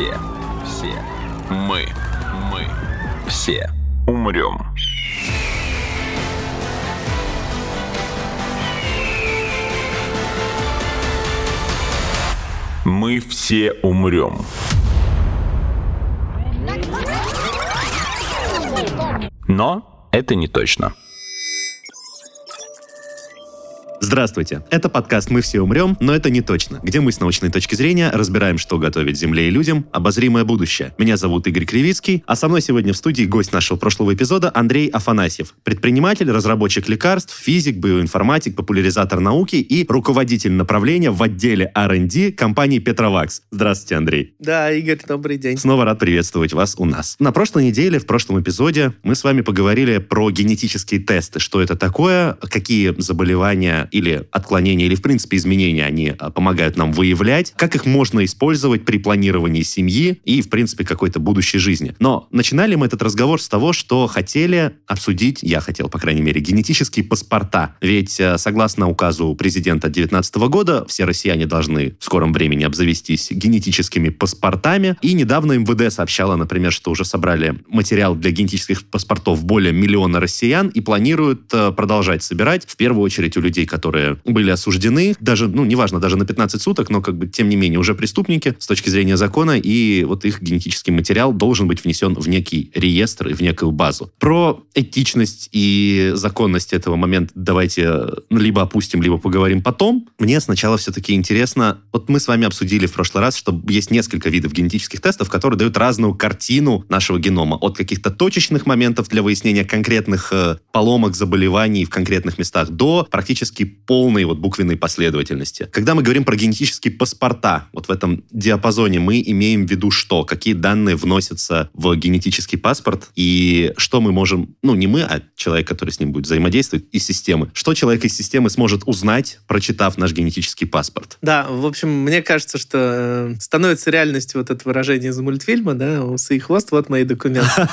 все, все, мы, мы, все умрем. Мы все умрем. Но это не точно. Здравствуйте. Это подкаст «Мы все умрем, но это не точно», где мы с научной точки зрения разбираем, что готовит Земле и людям обозримое будущее. Меня зовут Игорь Кривицкий, а со мной сегодня в студии гость нашего прошлого эпизода Андрей Афанасьев. Предприниматель, разработчик лекарств, физик, биоинформатик, популяризатор науки и руководитель направления в отделе R&D компании Петровакс. Здравствуйте, Андрей. Да, Игорь, добрый день. Снова рад приветствовать вас у нас. На прошлой неделе, в прошлом эпизоде, мы с вами поговорили про генетические тесты. Что это такое, какие заболевания и или отклонения, или, в принципе, изменения они а, помогают нам выявлять, как их можно использовать при планировании семьи и, в принципе, какой-то будущей жизни. Но начинали мы этот разговор с того, что хотели обсудить, я хотел, по крайней мере, генетические паспорта. Ведь, э, согласно указу президента 2019 года, все россияне должны в скором времени обзавестись генетическими паспортами. И недавно МВД сообщало, например, что уже собрали материал для генетических паспортов более миллиона россиян и планируют э, продолжать собирать, в первую очередь у людей, которые которые были осуждены, даже, ну, неважно, даже на 15 суток, но, как бы, тем не менее, уже преступники с точки зрения закона, и вот их генетический материал должен быть внесен в некий реестр и в некую базу. Про этичность и законность этого момента давайте ну, либо опустим, либо поговорим потом. Мне сначала все-таки интересно, вот мы с вами обсудили в прошлый раз, что есть несколько видов генетических тестов, которые дают разную картину нашего генома. От каких-то точечных моментов для выяснения конкретных э, поломок, заболеваний в конкретных местах до практически полной вот буквенной последовательности. Когда мы говорим про генетические паспорта, вот в этом диапазоне мы имеем в виду что? Какие данные вносятся в генетический паспорт и что мы можем, ну не мы, а человек, который с ним будет взаимодействовать, из системы. Что человек из системы сможет узнать, прочитав наш генетический паспорт? Да, в общем, мне кажется, что э, становится реальностью вот это выражение из мультфильма, да, усы и хвост, вот мои документы.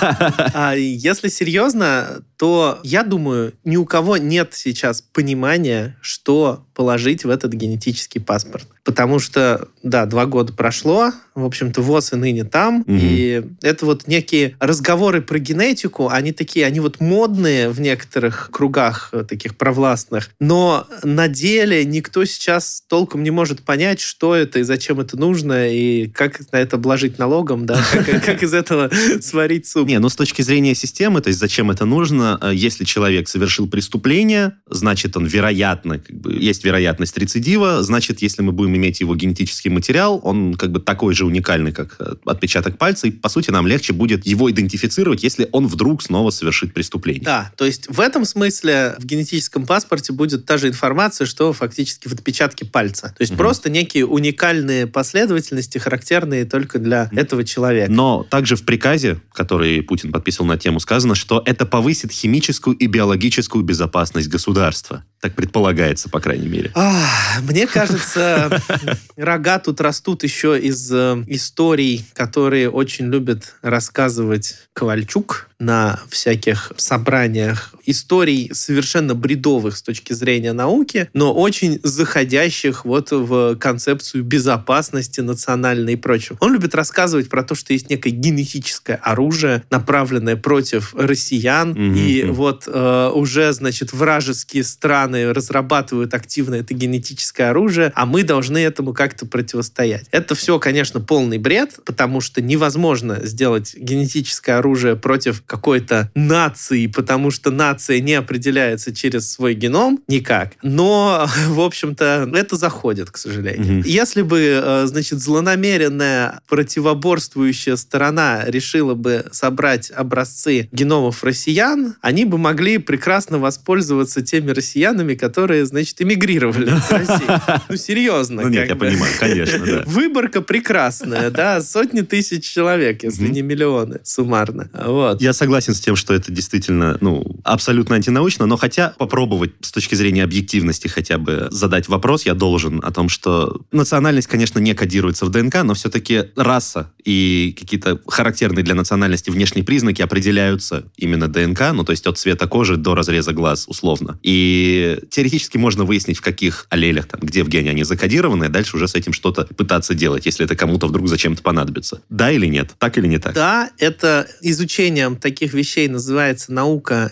А если серьезно, то я думаю, ни у кого нет сейчас понимания, что положить в этот генетический паспорт. Потому что, да, два года прошло, в общем-то, ВОЗ и ныне там, угу. и это вот некие разговоры про генетику, они такие, они вот модные в некоторых кругах э, таких провластных, но на деле никто сейчас толком не может понять, что это и зачем это нужно, и как на это обложить налогом, да, как из этого сварить суп. Не, ну с точки зрения системы, то есть зачем это нужно, э, если человек совершил преступление, значит, он вероятно, как бы, есть вероятность рецидива, значит, если мы будем иметь его генетический материал, он как бы такой же уникальный, как э, отпечаток пальца, и, по сути, нам легче будет его идентифицировать, если он вдруг снова совершит преступление. Да, то есть в этом смысле в генетическом паспорте будет та же информация, что фактически в отпечатке пальца. То есть угу. просто некие уникальные последовательности, характерные только для этого человека. Но также в приказе, который Путин подписывал на тему, сказано, что это повысит химическую и биологическую безопасность государства. Так предполагается, по крайней мере. Ах, мне кажется, рога тут растут еще из э, историй, которые очень любит рассказывать Ковальчук на всяких собраниях историй совершенно бредовых с точки зрения науки, но очень заходящих вот в концепцию безопасности национальной и прочего. Он любит рассказывать про то, что есть некое генетическое оружие, направленное против россиян, mm-hmm. и вот э, уже, значит, вражеские страны разрабатывают активно это генетическое оружие, а мы должны этому как-то противостоять. Это все, конечно, полный бред, потому что невозможно сделать генетическое оружие против какой-то нации, потому что нация не определяется через свой геном никак. Но, в общем-то, это заходит, к сожалению. Угу. Если бы, э, значит, злонамеренная противоборствующая сторона решила бы собрать образцы геномов россиян, они бы могли прекрасно воспользоваться теми россиянами, которые, значит, эмигрировали в Россию. Ну, серьезно. Ну, нет, я понимаю, конечно, да. Выборка прекрасная, да, сотни тысяч человек, если не миллионы суммарно. Вот. Я согласен с тем, что это действительно, ну, абсолютно абсолютно антинаучно, но хотя попробовать с точки зрения объективности хотя бы задать вопрос я должен о том, что национальность, конечно, не кодируется в ДНК, но все-таки раса и какие-то характерные для национальности внешние признаки определяются именно ДНК, ну то есть от цвета кожи до разреза глаз условно. И теоретически можно выяснить, в каких аллелях, там, где в гене они закодированы, а дальше уже с этим что-то пытаться делать, если это кому-то вдруг зачем-то понадобится. Да или нет? Так или не так? Да, это изучением таких вещей называется наука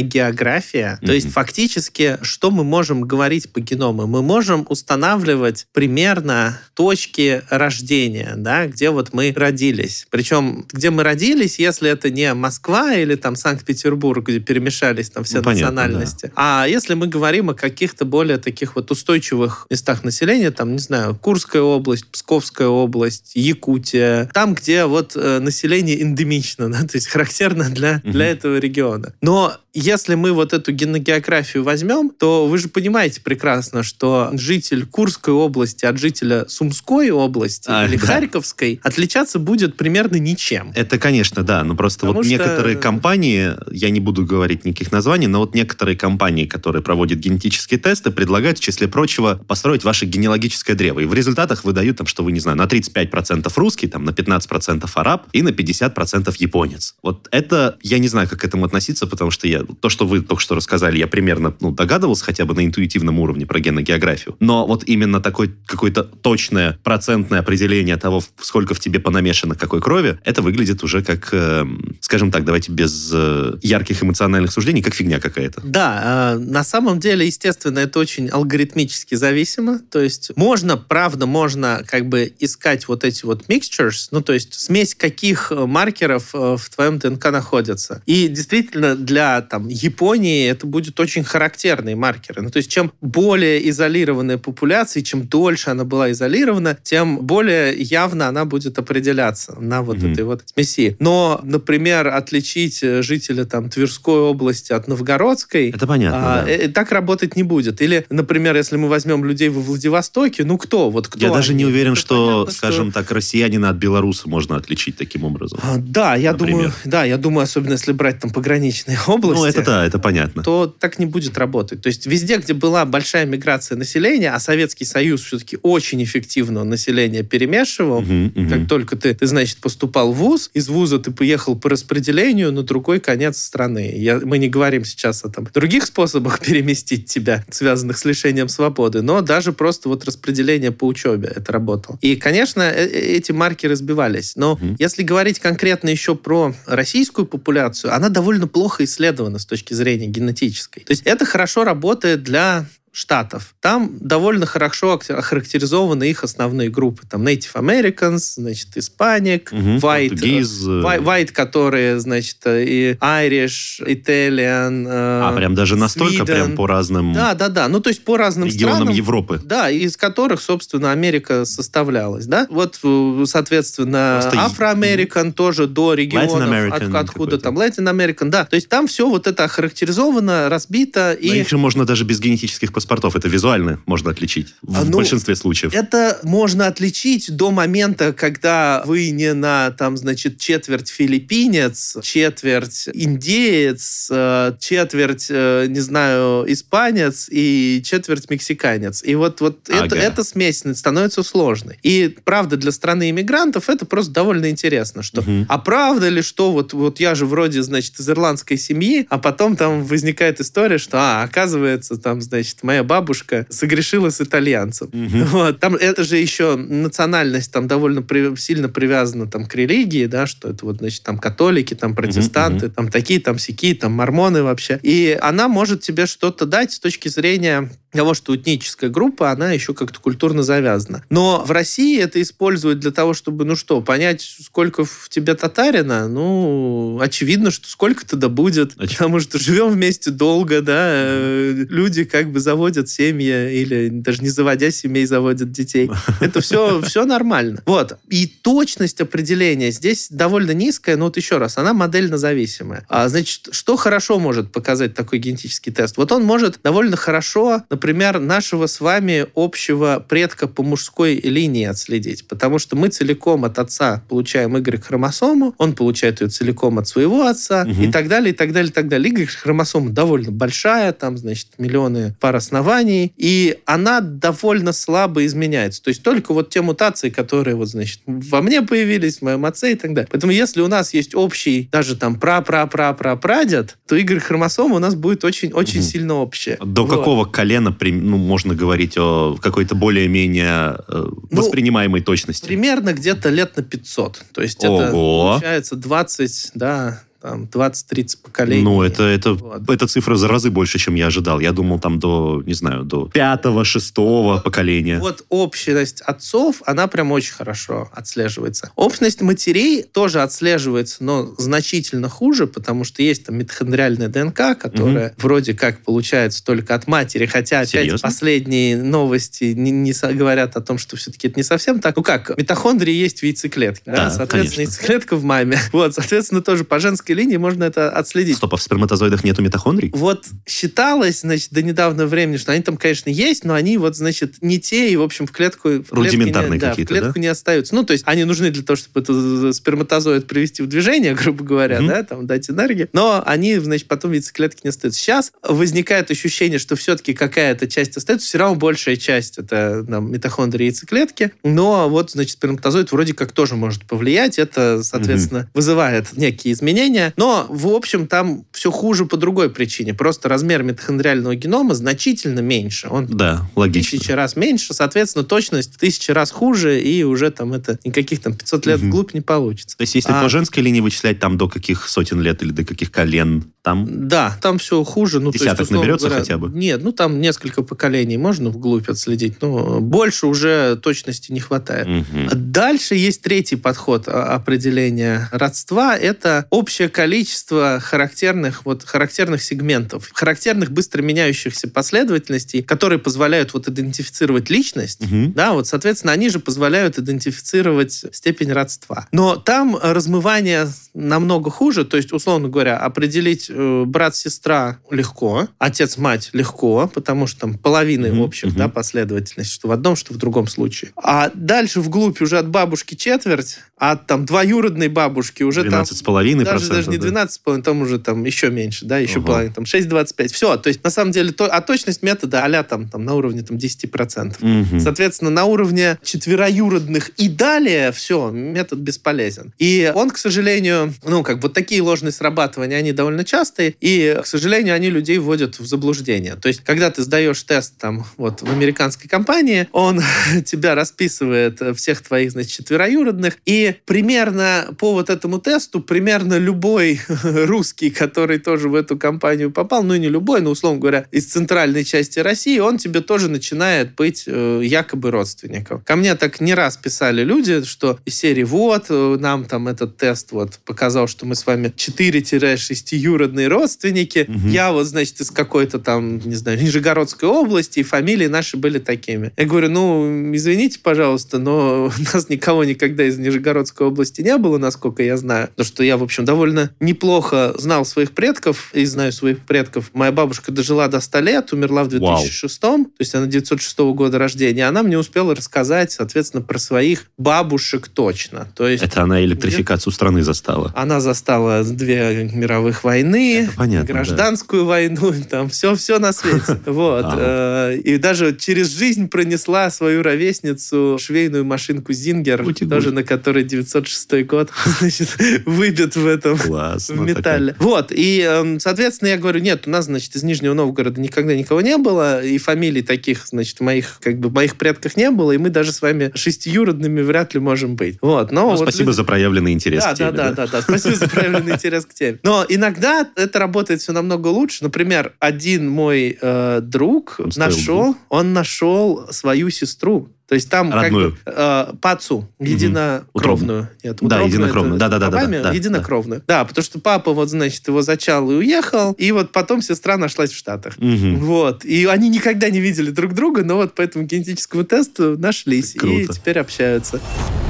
геногеография. Mm-hmm. То есть фактически, что мы можем говорить по геному? Мы можем устанавливать примерно точки рождения, да, где вот мы родились. Причем, где мы родились, если это не Москва или там Санкт-Петербург, где перемешались там все ну, национальности, понятно, да. а если мы говорим о каких-то более таких вот устойчивых местах населения, там, не знаю, Курская область, Псковская область, Якутия, там, где вот э, население эндемично, да, то есть характерно для, для этого региона. Но если мы вот эту геногеографию возьмем, то вы же понимаете прекрасно, что житель Курской области от жителя Сумской области а, или да. Харьковской отличаться будет примерно ничем. Это, конечно, да. Но просто Потому вот что... некоторые компании, я не буду говорить никаких названий, но вот некоторые компании, которые проводят генетические тесты, предлагают, в числе прочего, построить ваше генеалогическое древо. И в результатах выдают там, что вы, не знаю, на 35% русский, там, на 15% араб и на 50% японец. Вот это, я не знаю, как к этому относиться, потому что я то, что вы только что рассказали, я примерно ну, догадывался хотя бы на интуитивном уровне про геногеографию. Но вот именно такое какое-то точное процентное определение того, сколько в тебе понамешано какой крови, это выглядит уже как, э, скажем так, давайте без э, ярких эмоциональных суждений, как фигня какая-то. Да, э, на самом деле, естественно, это очень алгоритмически зависимо. То есть можно, правда, можно как бы искать вот эти вот mixtures, ну то есть смесь каких маркеров э, в твоем ДНК находится. И действительно для там Японии это будет очень характерные маркеры. Ну, то есть чем более изолированная популяция, чем дольше она была изолирована, тем более явно она будет определяться на вот mm-hmm. этой вот смеси. Но, например, отличить э, жителя там Тверской области от Новгородской... Это понятно, а, да. э, Так работать не будет. Или, например, если мы возьмем людей во Владивостоке, ну кто? Вот кто Я они? даже не уверен, что, понятно, скажем что... так, россиянина от белоруса можно отличить таким образом. А, да, я например. думаю, да, я думаю, особенно если брать там пограничные области, ну, это да, это понятно. То так не будет работать. То есть везде, где была большая миграция населения, а Советский Союз все-таки очень эффективно население перемешивал, угу, угу. как только ты, ты, значит, поступал в ВУЗ, из ВУЗа ты поехал по распределению на другой конец страны. Я, мы не говорим сейчас о там, других способах переместить тебя, связанных с лишением свободы, но даже просто вот распределение по учебе это работало. И, конечно, э, э, эти марки разбивались. Но угу. если говорить конкретно еще про российскую популяцию, она довольно плохо исследована с точки зрения генетической. То есть это хорошо работает для штатов. Там довольно хорошо охарактеризованы их основные группы. Там Native Americans, значит, Hispanic, угу, White, Португиз, white, white, которые, значит, и Irish, Italian, А, прям даже настолько Sweden. прям по разным Да, да, да. Ну, то есть по разным регионам странам. Европы. Да, из которых, собственно, Америка составлялась, да. Вот, соответственно, Афроамерикан угу. тоже до регионов, от, откуда там Latin American, да. То есть там все вот это охарактеризовано, разбито. Но и... же можно даже без генетических паспортов. Это визуально можно отличить в а, ну, большинстве случаев. Это можно отличить до момента, когда вы не на, там, значит, четверть филиппинец, четверть индеец, э, четверть, э, не знаю, испанец и четверть мексиканец. И вот, вот ага. это, эта смесь становится сложной. И правда, для страны иммигрантов это просто довольно интересно, что угу. а правда ли, что вот, вот я же вроде, значит, из ирландской семьи, а потом там возникает история, что, а, оказывается, там, значит, моя бабушка согрешила с итальянцем. Угу. Вот. Там это же еще национальность там довольно при, сильно привязана там к религии, да, что это вот, значит, там католики, там протестанты, угу. там такие, там сякие, там мормоны вообще. И она может тебе что-то дать с точки зрения того, что этническая группа, она еще как-то культурно завязана. Но в России это используют для того, чтобы, ну что, понять, сколько в тебе татарина, ну, очевидно, что сколько-то да будет, Очевидно. потому что живем вместе долго, да, э, люди как бы заводят семьи или даже не заводя семей заводят детей. Это все, все нормально. Вот. И точность определения здесь довольно низкая, но вот еще раз, она модельно зависимая. А, значит, что хорошо может показать такой генетический тест? Вот он может довольно хорошо, например, например, нашего с вами общего предка по мужской линии отследить. Потому что мы целиком от отца получаем Y-хромосому, он получает ее целиком от своего отца угу. и так далее, и так далее, и так далее. Y-хромосома довольно большая, там, значит, миллионы пар оснований, и она довольно слабо изменяется. То есть только вот те мутации, которые вот, значит, во мне появились, в моем отце и так далее. Поэтому если у нас есть общий, даже там пра-пра-пра-пра-прадед, то Y-хромосома у нас будет очень-очень угу. сильно общая. До вот. какого колена ну, можно говорить о какой-то более-менее э, ну, воспринимаемой точности? Примерно где-то лет на 500. То есть Ого. это получается 20, да, там 20-30 поколений. Ну, это, это, вот. эта цифра за разы больше, чем я ожидал. Я думал там до, не знаю, до пятого, шестого поколения. Вот общность отцов, она прям очень хорошо отслеживается. Общность матерей тоже отслеживается, но значительно хуже, потому что есть там митохондриальная ДНК, которая угу. вроде как получается только от матери, хотя Серьезно? опять последние новости не, не говорят о том, что все-таки это не совсем так. Ну как, митохондрии есть в яйцеклетке, да, да соответственно, конечно. яйцеклетка в маме. Вот, соответственно, тоже по женской генетической линии можно это отследить. Стоп, а в сперматозоидах нету митохондрий? Вот считалось, значит, до недавнего времени, что они там, конечно, есть, но они вот, значит, не те, и, в общем, в клетку... В Рудиментарные клетку какие-то, да? в клетку да? не остаются. Ну, то есть они нужны для того, чтобы этот сперматозоид привести в движение, грубо говоря, mm-hmm. да, там, дать энергию, но они, значит, потом в яйцеклетке не остаются. Сейчас возникает ощущение, что все-таки какая-то часть остается, все равно большая часть это там, митохондрии яйцеклетки, но вот, значит, сперматозоид вроде как тоже может повлиять, это, соответственно, mm-hmm. вызывает некие изменения, изменения. Но, в общем, там все хуже по другой причине. Просто размер митохондриального генома значительно меньше. Он да, логично. тысячи раз меньше, соответственно, точность тысячи раз хуже, и уже там это никаких там 500 лет угу. вглубь не получится. То есть, если а... по женской линии вычислять там до каких сотен лет или до каких колен, там... Да, там все хуже. Ну, Десяток есть, наберется говоря, хотя бы? Нет, ну там несколько поколений можно вглубь отследить, но больше уже точности не хватает. Угу. Дальше есть третий подход а, определения родства. Это общее количество характерных, вот, характерных сегментов, характерных быстро меняющихся последовательностей, которые позволяют вот идентифицировать личность. Угу. Да, вот, соответственно, они же позволяют идентифицировать степень родства. Но там размывание намного хуже, то есть, условно говоря, определить э, брат-сестра легко, отец-мать легко, потому что там половины mm-hmm. общих mm-hmm. да, последовательности, что в одном, что в другом случае. А дальше вглубь уже от бабушки четверть, а от там двоюродной бабушки уже 12 с половиной даже, не 12 с половиной, там уже там еще меньше, да, еще uh-huh. половина, там 6,25. Все, то есть на самом деле, то, а точность метода а там, там на уровне там 10%. Uh-huh. Соответственно, на уровне четвероюродных и далее все, метод бесполезен. И он, к сожалению, ну, как вот такие ложные срабатывания, они довольно частые, и, к сожалению, они людей вводят в заблуждение. То есть, когда ты сдаешь тест там вот в американской компании, он тебя расписывает всех твоих, значит, четвероюродных, и примерно по вот этому тесту, примерно любой русский, который тоже в эту компанию попал, ну и не любой, но, условно говоря, из центральной части России, он тебе тоже начинает быть э, якобы родственником. Ко мне так не раз писали люди, что из серии вот, э, нам там этот тест вот показал, что мы с вами 4-6 юродные родственники. Угу. Я вот, значит, из какой-то там, не знаю, Нижегородской области, и фамилии наши были такими. Я говорю, ну, извините, пожалуйста, но у нас никого никогда из Нижегородской области не было, насколько я знаю. Потому что я, в общем, довольно неплохо знал своих предков и знаю своих предков. Моя бабушка дожила до 100 лет, умерла в 2006, Вау. то есть она 906 года рождения. Она мне успела рассказать, соответственно, про своих бабушек точно. То есть, Это она электрификацию где... страны застала? Она застала две мировых войны, понятно, гражданскую да. войну, там все-все на свете. Вот. Э, и даже через жизнь пронесла свою ровесницу швейную машинку Зингер, тоже на которой 906 год, значит, выбит в этом Классно, в металле. Такая. Вот, и, эм, соответственно, я говорю, нет, у нас, значит, из Нижнего Новгорода никогда никого не было, и фамилий таких, значит, моих, как бы, моих предках не было, и мы даже с вами шестиюродными вряд ли можем быть. Вот, но... Ну, вот спасибо люди... за проявленный интерес да, к теме. Да, да, да, да, спасибо за проявленный интерес к теме. Но иногда это работает все намного лучше. Например, один мой э, друг нашел, он нашел свою сестру. То есть там Родную. как бы э, пацу, единокровную. Нет, да, единокровную. Да, да, да, да, да, единокровную. Да. да, потому что папа вот, значит, его зачал и уехал, и вот потом сестра нашлась в Штатах. Угу. Вот. И они никогда не видели друг друга, но вот по этому генетическому тесту нашлись. Круто. И теперь общаются.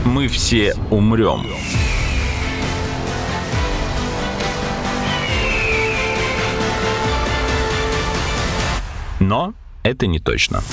Мы все умрем. Но это не точно.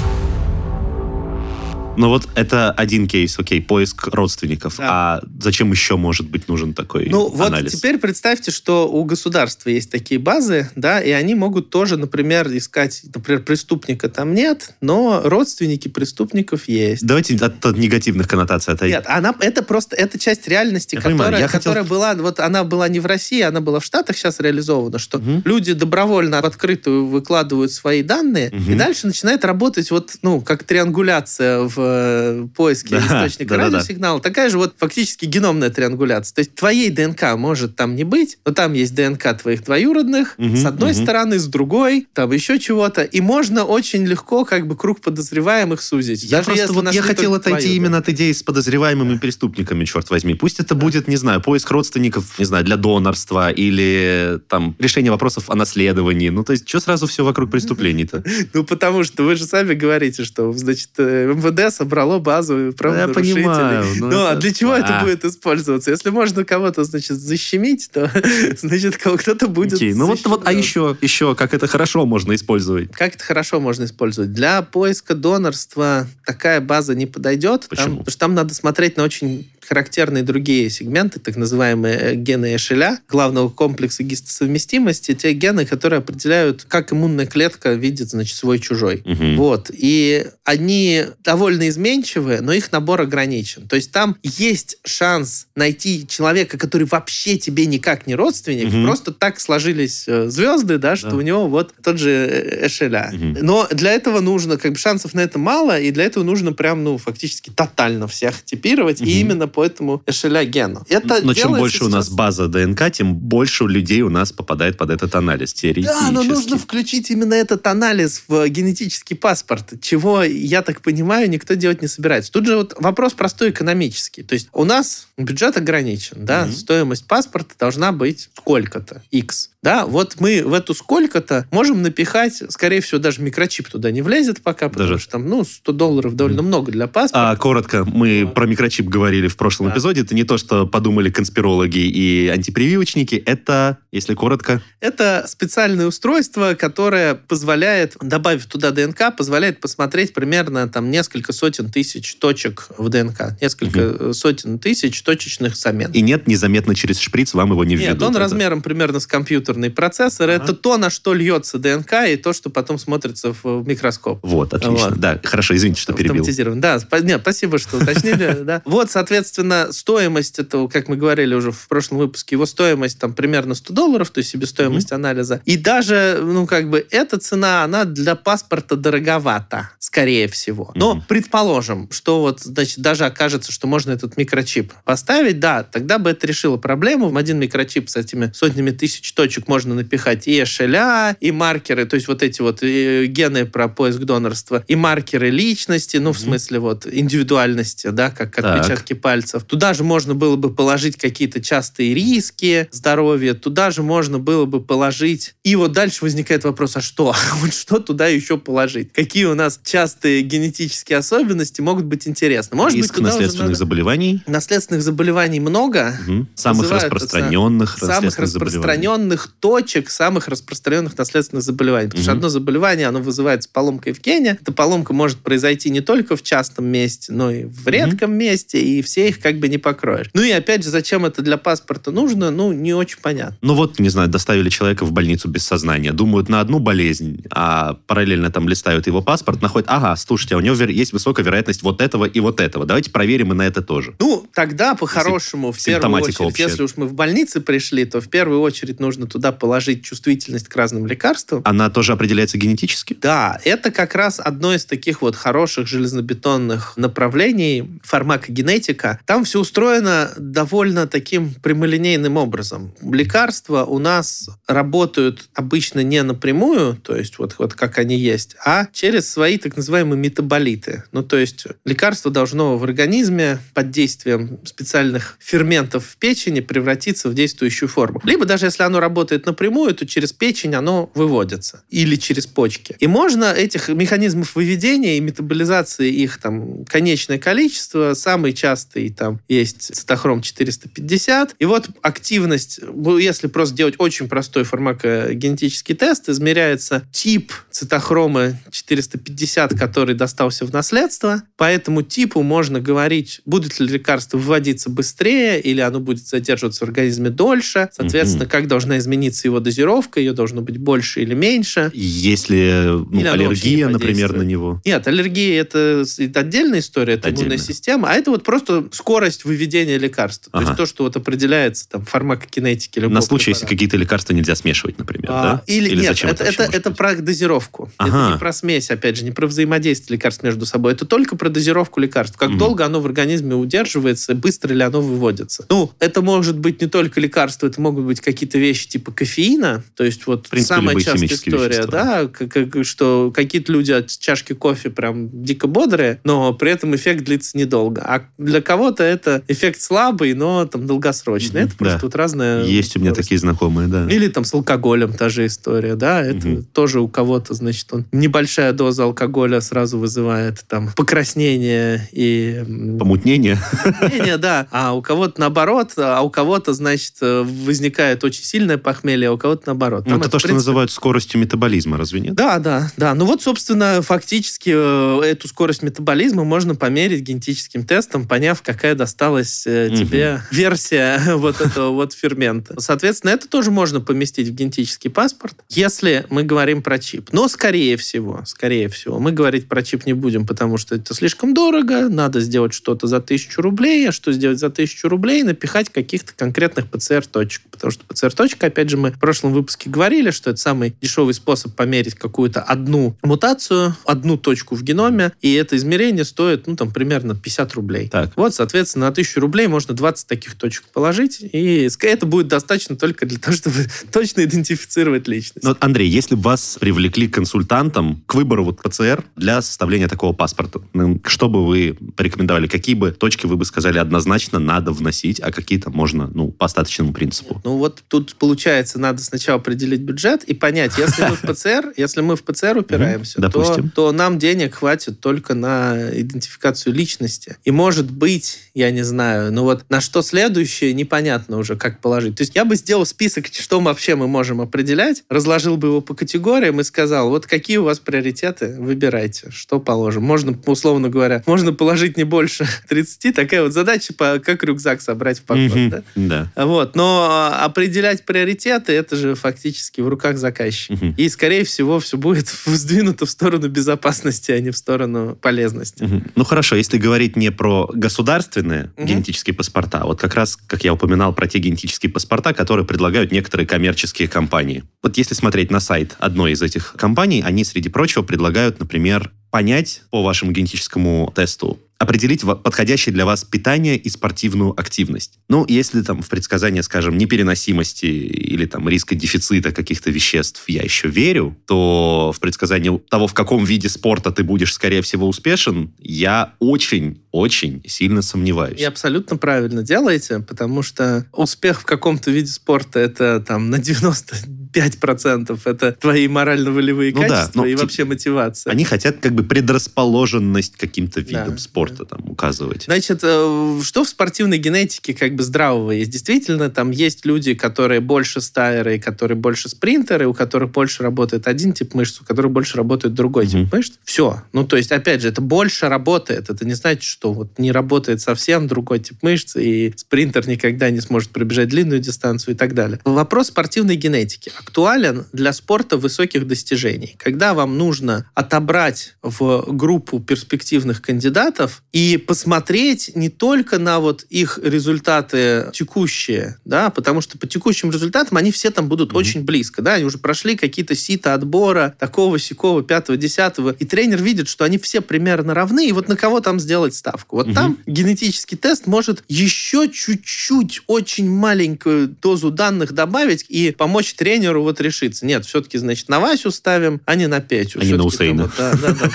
Но вот это один кейс, окей, поиск родственников. Да. А зачем еще может быть нужен такой Ну вот анализ? теперь представьте, что у государства есть такие базы, да, и они могут тоже, например, искать, например, преступника там нет, но родственники преступников есть. Давайте от, от негативных коннотаций отойдем. Нет, она это просто это часть реальности, Я которая, понимаю, я хотел- которая была вот она была не в России, она была в Штатах сейчас реализована, что Мгм. люди добровольно в открытую выкладывают свои данные Мгм. и дальше начинает работать вот ну как триангуляция в э, поиске Да, источника да-да-да. радиосигнала, такая же вот фактически геномная триангуляция. То есть твоей ДНК может там не быть, но там есть ДНК твоих двоюродных Мгм, с одной мгм. стороны, с другой, там еще чего-то, и можно очень легко как бы круг подозреваемых сузить. Я Даже просто вот я хотел отойти твою, именно да. от идеи с подозреваемыми преступниками, черт возьми. Пусть это будет, не знаю, поиск родственников, не знаю, для донорства или там решение вопросов о наследовании. Ну, то есть, что сразу все вокруг преступлений-то? Ну, потому что вы же сами говорите, что, значит, э, МВД собрало базу правонарушителей. понимаю, но Ну, а это- для чего это А. будет использоваться? Если можно кого-то, значит, защемить, то, значит, кто-то будет ну вот, вот, а еще, еще, как это хорошо можно использовать? Как это хорошо можно использовать? Для поиска донорства такая база не подойдет, там- Почему? потому что там надо смотреть на очень характерные другие сегменты, так называемые э, гены Эшеля, главного комплекса гистосовместимости, те гены, которые определяют, как иммунная клетка видит, значит, свой-чужой. Мгм. Вот. И они довольно изменчивы, но их набор ограничен. То есть там есть шанс найти человека, который вообще тебе никак не родственник, Мгм. просто так сложились э, звезды, да, что Да. у него вот тот же э, Эшеля. Мгм. Но для этого нужно, как бы шансов на это мало, и для этого нужно прям, ну, фактически тотально всех типировать, Мгм. и именно по этому Эшеля гену. Это Но чем больше у нас сейчас- база ДНК, тем больше людей у нас попадает под этот анализ теоретически. Да, но нужно включить именно этот анализ в генетический паспорт, чего, я так понимаю, никто делать не собирается. Тут же вот вопрос простой экономический. То есть у нас бюджет ограничен, да, Мгм. стоимость паспорта должна быть сколько-то, X. Да, вот мы в эту сколько-то можем напихать, скорее всего, даже микрочип туда не влезет пока, потому Даже. что там, ну, 100 долларов довольно много для паспорта. А, коротко, мы Да. про микрочип говорили в прошлом Да. эпизоде. Это не то, что подумали конспирологи и антипрививочники. Это, если коротко, Это специальное устройство, которое позволяет, добавив туда ДНК, позволяет посмотреть примерно там несколько сотен тысяч точек в ДНК. Несколько э, сотен тысяч точечных замен. и нет, незаметно через шприц вам его не введут. Нет, он Это- размером примерно с компьютерный процессор. Ага. Это то, на что льется ДНК, и то, что потом смотрится в микроскоп. Вот, отлично. Вот. Да, хорошо, извините, что перебил. Да, нет, спасибо, что уточнили. да. Вот, соответственно, стоимость этого, как мы говорили уже в прошлом выпуске, его стоимость там примерно 100 долларов, то есть себестоимость анализа. И даже, ну, как бы, эта цена, она для паспорта дороговата, скорее всего. Но предположим, что вот, значит, даже окажется, что можно этот микрочип поставить, да, тогда бы это решило проблему. В один микрочип с этими сотнями тысяч точек можно напихать и эшеля, и маркеры, то есть вот эти вот э, гены про поиск донорства, и маркеры личности, ну, в смысле вот индивидуальности, да, как Так. отпечатки пальцев. Туда же можно было бы положить какие-то частые риски здоровья, туда же можно было бы положить... И вот дальше возникает вопрос, а что? Вот что туда еще положить? Какие у нас частые генетические особенности могут быть интересны? Может Риск быть, наследственных надо- заболеваний. Наследственных заболеваний много, Мгм. Самых Вызывает распространенных самых распространенных точек, самых распространенных наследственных заболеваний. Потому что Мгм. одно заболевание, оно вызывается поломкой в гене. Эта поломка может произойти не только в частном месте, но и в редком месте, и все их как бы не покроешь. Ну и опять же, зачем это для паспорта нужно, ну, не очень понятно. Ну вот, не знаю, доставили человека в больницу без сознания, думают на одну болезнь, а параллельно там листают его паспорт, находят, ага, слушайте, а у него есть высокая вероятность вот этого и вот этого. Давайте проверим и на это тоже. Ну, тогда по-хорошему, в первую очередь, общая. если уж мы в больнице пришли, то в первую очередь нужно туда положить чувствительность к разным лекарствам. Она тоже определяется генетически? Да, это как раз одно из таких вот хороших железнобетонных направлений фармакогенетика. Там все устроено довольно таким прямолинейным образом. Лекарства у нас работают обычно не напрямую, то есть вот, вот как они есть, а через свои так называемые метаболиты. Ну, то есть лекарство должно в организме под действием специальных ферментов в печени превратиться в действующую форму. Либо даже если оно работает напрямую, то через печень оно выводится. Или через почки. И можно этих механизмов выведения и метаболизации их там конечное количество. Самый частый там есть цитохром 450. И вот активность, ну, если просто делать очень простой фармакогенетический тест, измеряется тип цитохрома 450, который достался в наследство. По этому типу можно говорить, будет ли лекарство выводиться быстрее или оно будет задерживаться в организме дольше. Соответственно, как должна измениться его дозировка, ее должно быть больше или меньше. Если ну, Или аллергия, например, на него. Нет, аллергия это, это отдельная история, это Отдельно. иммунная система, а это вот просто скорость выведения лекарства. То Ага. есть то, что вот определяется там фармакокинетики любого На случай, если препарата. какие-то лекарства нельзя смешивать, например, А, да? Или, нет, зачем это, это, это про дозировку. Ага. Это не про смесь, опять же, не про взаимодействие лекарств между собой. Это только про дозировку лекарств. Как Мгм. долго оно в организме удерживается, быстро ли оно выводится. Ну, это может быть не только лекарство, это могут быть какие-то вещи типа кофеина. То есть вот В принципе, самая частая история, вещества. да, как- как- что какие-то люди от чашки кофе прям дико бодрые, но при этом эффект длится недолго. А для кого-то это эффект слабый, но там долгосрочный. Мгм, Это просто да. вот разная Есть у меня такие знакомые, да. Или там с алкоголем та же история, да, это Мгм. тоже у кого-то, значит, он небольшая доза алкоголя сразу вызывает там покраснение и Помутнение. похмелье, да, а у кого-то наоборот, а у кого-то, значит, э, возникает очень сильное похмелье, а у кого-то наоборот. Ну, Там это то, в что принципе, называют скоростью метаболизма, разве нет? да, да, да. Ну вот, собственно, фактически э, эту скорость метаболизма можно померить генетическим тестом, поняв, какая досталась э, тебе версия вот этого вот фермента. Соответственно, это тоже можно поместить в генетический паспорт, если мы говорим про чип. Но, скорее всего, скорее всего, мы говорить про чип не будем, потому что это слишком дорого, надо сделать что-то за тысячу рублей, а что сделать за тысячу рублей? Напихать каких-то конкретных ПЦР-точек. Потому что ПЦР-точка, опять же, мы в прошлом выпуске говорили, что это самый дешевый способ померить какую-то одну мутацию, одну точку в геноме, и это измерение стоит, ну, там, примерно 50 рублей. Так. Вот, соответственно, на 1000 рублей можно 20 таких точек положить, и это будет достаточно только для того, чтобы точно идентифицировать личность. Ну, вот, Андрей, если бы вас привлекли консультантом к выбору вот ПЦР для составления такого паспорта, ну, что бы вы порекомендовали? Какие бы точки вы бы сказали однозначно надо вносить, а какие-то можно, ну, по остаточному принципу? Ну вот тут получается, надо сначала определить бюджет и понять, если мы в ПЦР, если мы в ПЦР упираемся, то, то нам денег хватит только на идентификацию личности. И может быть, я не знаю, ну вот на что следующее непонятно уже, как положить. То есть я бы сделал список, что вообще мы можем определять, разложил бы его по категориям и сказал, вот какие у вас приоритеты, выбирайте, что положим. Можно, условно говоря, можно положить не больше 30, такая вот задача, по, как рюкзак собрать в поход. Мгм, да? Да. Вот, но определять приоритеты это же фактически в руках заказчика. Мгм. И, скорее всего, все будет сдвинуто в сторону безопасности, а не в сторону полезности. Мгм. Ну хорошо, если говорить не про государственные Мгм. генетические паспорта, а вот как раз, как я упоминал, про те генетические паспорта, которые предлагают некоторые коммерческие компании. Вот если смотреть на сайт одной из этих компаний, они, среди прочего, предлагают, например, понять по вашему генетическому тесту, определить подходящее для вас питание и спортивную активность. Ну, если там в предсказание, скажем, непереносимости или там риска дефицита каких-то веществ я еще верю, то в предсказание того, в каком виде спорта ты будешь, скорее всего, успешен, я очень-очень сильно сомневаюсь. И абсолютно правильно делаете, потому что успех в каком-то виде спорта это там на 95% это твои морально-волевые Ну да, качества но и вообще мотивация. Они хотят как бы предрасположенность каким-то Да, видам спорта там указывать. Значит, э, что в спортивной генетике как бы здравого есть? Действительно, там есть люди, которые больше стайеры, которые больше спринтеры, у которых больше работает один тип мышц, у которых больше работает другой Мгм. тип мышц. Все. Ну, то есть, опять же, это больше работает. Это не значит, что вот не работает совсем другой тип мышц, и спринтер никогда не сможет пробежать длинную дистанцию и так далее. Вопрос спортивной генетики актуален для спорта высоких достижений. Когда вам нужно отобрать в группу перспективных кандидатов и посмотреть не только на вот их результаты текущие, да, потому что по текущим результатам они все там будут Мгм. очень близко, да, они уже прошли какие-то сита отбора такого, сякого, пятого, десятого, и тренер видит, что они все примерно равны, и вот на кого там сделать ставку. Вот Мгм. там генетический тест может еще чуть-чуть, очень маленькую дозу данных добавить и помочь тренеру вот решиться. Нет, все-таки, значит, на Васю ставим, а не на Петю. А не на Усейна. да, да.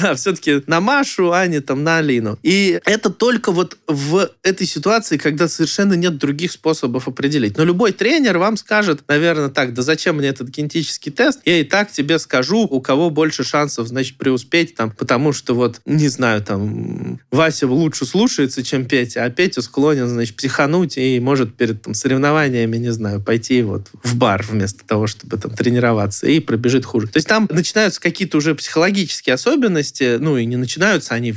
Да, все-таки на Машу, а не там на Алину. И это только вот в этой ситуации, когда совершенно нет других способов определить. Но любой тренер вам скажет, наверное, так, да зачем мне этот генетический тест? Я и так тебе скажу, у кого больше шансов, значит, преуспеть там, потому что вот, не знаю, там, Вася лучше слушается, чем Петя, а Петя склонен, значит, психануть и может перед там, соревнованиями, не знаю, пойти вот в бар вместо того, чтобы там тренироваться, и пробежит хуже. То есть там начинаются какие-то уже психологические особенности, ну и не начинаются они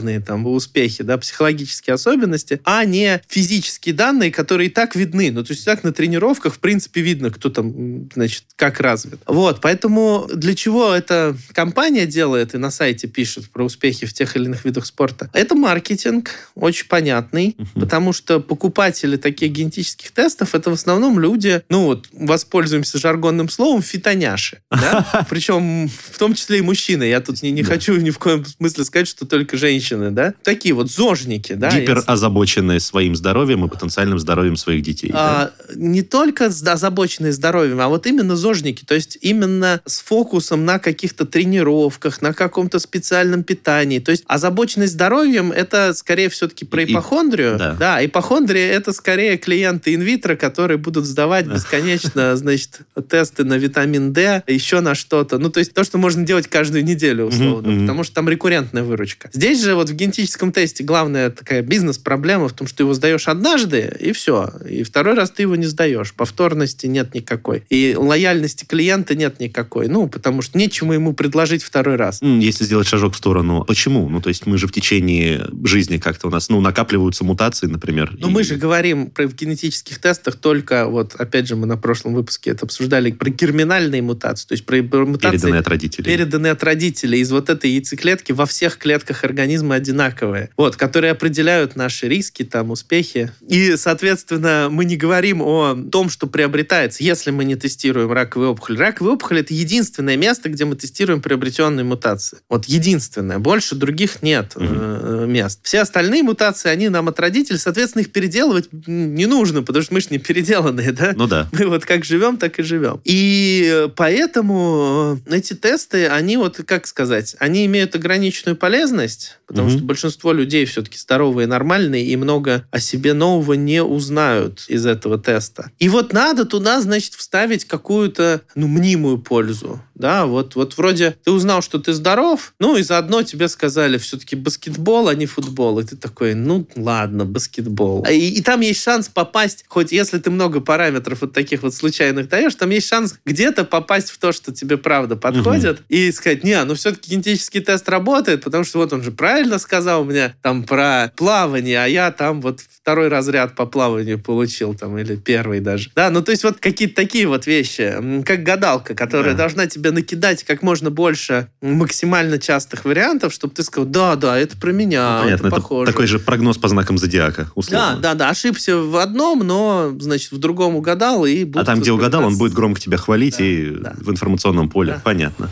главные там успехи, да, психологические особенности, а не физические данные, которые и так видны. Ну, то есть так на тренировках, в принципе, видно, кто там, значит, как развит. Вот, поэтому для чего эта компания делает и на сайте пишет про успехи в тех или иных видах спорта? Это маркетинг, очень понятный, потому что покупатели таких генетических тестов это в основном люди, ну вот, воспользуемся жаргонным словом, фитоняши. Да? Причем в том числе и мужчины. Я тут не, не хочу ни в коем смысле сказать, что только женщины, да? Такие вот зожники, да? Гипер озабоченные своим здоровьем и потенциальным здоровьем своих детей. А, да? Не только озабоченные здоровьем, а вот именно зожники, то есть именно с фокусом на каких-то тренировках, на каком-то специальном питании. То есть озабоченность здоровьем это скорее все-таки про ипохондрию. И, да. да, ипохондрия это скорее клиенты инвитро, которые будут сдавать бесконечно, значит, тесты на витамин D, еще на что-то. Ну, то есть то, что можно делать каждую неделю, условно, потому что там рекуррентная выручка. Здесь же вот в генетическом тесте главная такая бизнес-проблема в том, что ты его сдаешь однажды, и все. И второй раз ты его не сдаешь. Повторности нет никакой. И лояльности клиента нет никакой. Ну, потому что нечему ему предложить второй раз. Если сделать шажок в сторону, почему? Ну, то есть мы же в течение жизни как-то у нас, ну, накапливаются мутации, например. Ну, и... мы же говорим про в генетических тестах только, вот, опять же, мы на прошлом выпуске это обсуждали, про герминальные мутации, то есть про, про мутации... Переданные от родителей. Переданные от родителей. Из вот этой яйцеклетки во всех клетках организма одинаковые. Вот, которые определяют наши риски, там, успехи. И, соответственно, мы не говорим о том, что приобретается, если мы не тестируем раковую опухоль. Раковая опухоль — это единственное место, где мы тестируем приобретенные мутации. Вот единственное. Больше других нет э, мест. Все остальные мутации, они нам от родителей, соответственно, их переделывать не нужно, потому что мы же не переделанные, да? Ну да. Мы вот как живем, так и живем. И поэтому эти тесты, они вот, как сказать, они имеют ограниченную полезность, потому угу. что большинство людей все-таки здоровые, нормальные и много о себе нового не узнают из этого теста. И вот надо туда, значит, вставить какую-то, ну, мнимую пользу. Да, вот, вот вроде ты узнал, что ты здоров, ну и заодно тебе сказали все-таки баскетбол, а не футбол. И ты такой, ну ладно, баскетбол. И, и там есть шанс попасть, хоть если ты много параметров вот таких вот случайных даешь, там есть шанс где-то попасть в то, что тебе правда подходит, угу. и сказать, не, ну все-таки генетический тест работает, потому что вот он же правильно сказал мне там про плавание, а я там вот второй разряд по плаванию получил там, или первый даже. Да, ну то есть вот какие-то такие вот вещи, как гадалка, которая да. должна тебе накидать как можно больше максимально частых вариантов, чтобы ты сказал, да, да, это про меня, ну, понятно, это похоже. Это такой же прогноз по знакам зодиака, условно. Да, да, да, ошибся в одном, но, значит, в другом угадал и... А там, где угадал, он будет громко тебя хвалить да, и да. в информационном поле, да. понятно.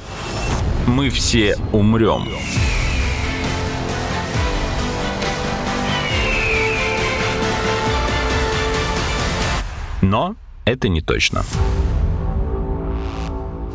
Мы все умрем. Но это не точно.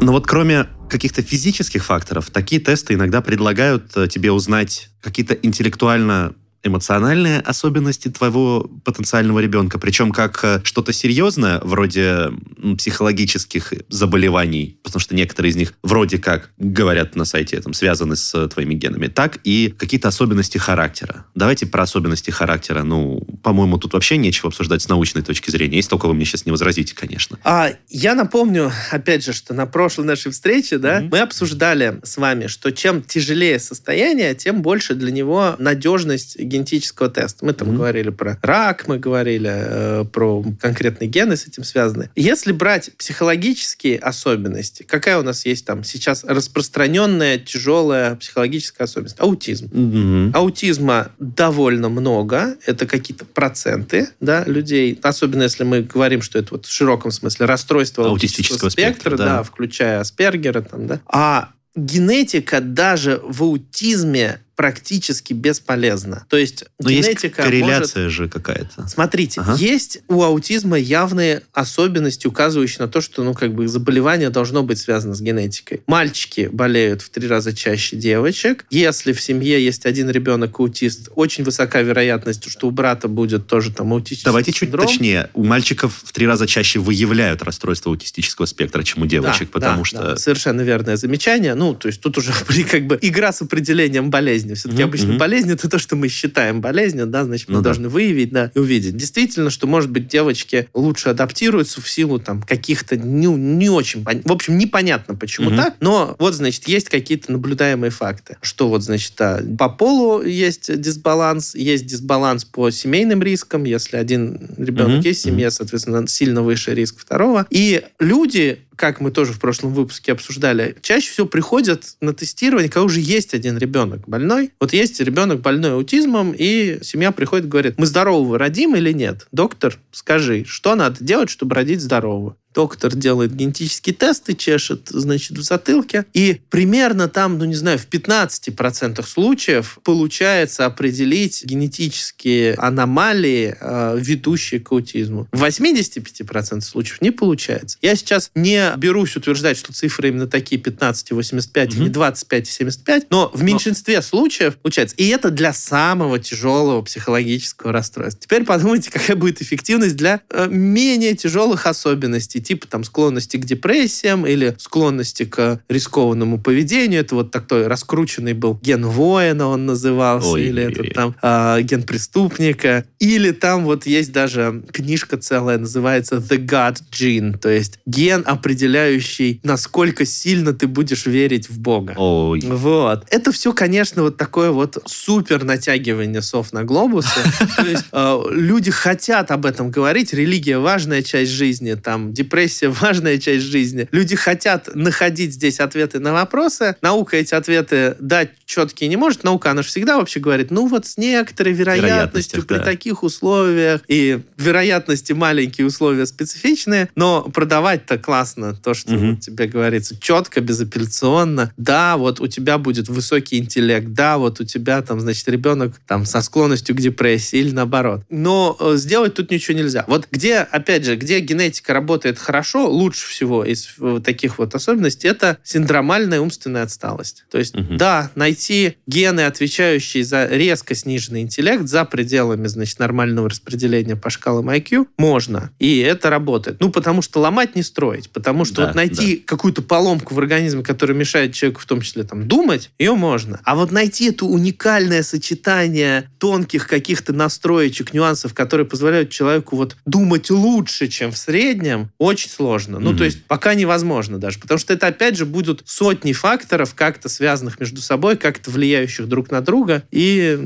Но вот кроме каких-то физических факторов, такие тесты иногда предлагают э, тебе узнать какие-то интеллектуально эмоциональные особенности твоего потенциального ребенка, причем как э, что-то серьезное, вроде психологических заболеваний, потому что некоторые из них вроде как говорят на сайте, там, связаны с э, твоими генами, так и какие-то особенности характера. Давайте про особенности характера. Ну, по-моему, тут вообще нечего обсуждать с научной точки зрения, если только вы мне сейчас не возразите, конечно. А, я напомню, опять же, что на прошлой нашей встрече, да, mm-hmm. мы обсуждали с вами, что чем тяжелее состояние, тем больше для него надежность генетического теста. Мы там mm-hmm. говорили про рак, мы говорили э, про конкретные гены с этим связаны. Если брать психологические особенности, какая у нас есть там сейчас распространенная тяжелая психологическая особенность? Аутизм. Mm-hmm. Аутизма довольно много, это какие-то проценты да, людей, особенно если мы говорим, что это вот в широком смысле расстройство аутистического, аутистического спектра, спектра да. да, включая Аспергера, там, да. А генетика даже в аутизме практически бесполезно. То есть Но генетика есть корреляция может... же какая-то. Смотрите, ага. есть у аутизма явные особенности, указывающие на то, что ну как бы заболевание должно быть связано с генетикой. Мальчики болеют в три раза чаще девочек. Если в семье есть один ребенок аутист, очень высока вероятность, что у брата будет тоже там аутический Давайте синдром. чуть точнее. У мальчиков в три раза чаще выявляют расстройство аутистического спектра, чем у девочек, да, потому да, что... Да, совершенно верное замечание. Ну, то есть тут уже как бы игра с определением болезни болезни. Все-таки Мгм, обычно болезнь это то, что мы считаем болезнью, да, значит, мы Ну да. должны выявить, да, и увидеть. Действительно, что, может быть, девочки лучше адаптируются в силу там каких-то не, не очень, пон- в общем, непонятно, почему Мгм. так, но вот, значит, есть какие-то наблюдаемые факты, что вот, значит, а, по полу есть дисбаланс, есть дисбаланс по семейным рискам, если один ребенок Мгм, есть в семье, соответственно, сильно выше риск второго. И люди, как мы тоже в прошлом выпуске обсуждали, чаще всего приходят на тестирование, когда уже есть один ребенок больной. Вот есть ребенок больной аутизмом, и семья приходит и говорит, мы здорового родим или нет? Доктор, скажи, что надо делать, чтобы родить здорового? Доктор делает генетические тесты, чешет, значит, в затылке. И примерно там, ну не знаю, в 15% случаев получается определить генетические аномалии, э, ведущие к аутизму. В 85% случаев не получается. Я сейчас не берусь утверждать, что цифры именно такие 15,85 или Мгм. 25,75, но в меньшинстве случаев получается. И это для самого тяжелого психологического расстройства. Теперь подумайте, какая будет эффективность для э, менее тяжелых особенностей, типа там склонности к депрессиям или склонности к рискованному поведению. Это вот такой раскрученный был ген воина, он назывался, Ой, или ой. там а, ген преступника. Или там вот есть даже книжка целая, называется The God Gene, то есть ген, определяющий, насколько сильно ты будешь верить в Бога. Ой. Вот. Это все, конечно, вот такое вот супер натягивание сов на глобусы. То есть э, люди хотят об этом говорить. Религия важная часть жизни, там депрессия важная часть жизни. Люди хотят находить здесь ответы на вопросы. Наука эти ответы дать четкие не может. Наука, она же всегда вообще говорит, ну вот с некоторой вероятностью при да. таких условиях и вероятности маленькие условия специфичные, но продавать-то классно то, что вот тебе говорится четко, безапелляционно. Да, вот у тебя будет высокий интеллект, да, вот у тебя там, значит, ребенок там со склонностью к депрессии или наоборот. Но э, сделать тут ничего нельзя. Вот где, опять же, где генетика работает хорошо, лучше всего из таких вот особенностей, это синдромальная умственная отсталость. То есть, Мгм. да, найти гены, отвечающие за резко сниженный интеллект за пределами, значит, нормального распределения по шкалам IQ, можно. И это работает. Ну, потому что ломать не строить. Потому что Да, вот найти какую-то поломку в организме, которая мешает человеку в том числе там думать, ее можно. А вот найти это уникальное сочетание тонких каких-то настроечек, нюансов, которые позволяют человеку вот думать лучше, чем в среднем, очень сложно. Ну, Мгм. то есть пока невозможно даже. Потому что это, опять же, будут сотни факторов, как-то связанных между собой, как-то влияющих друг на друга. И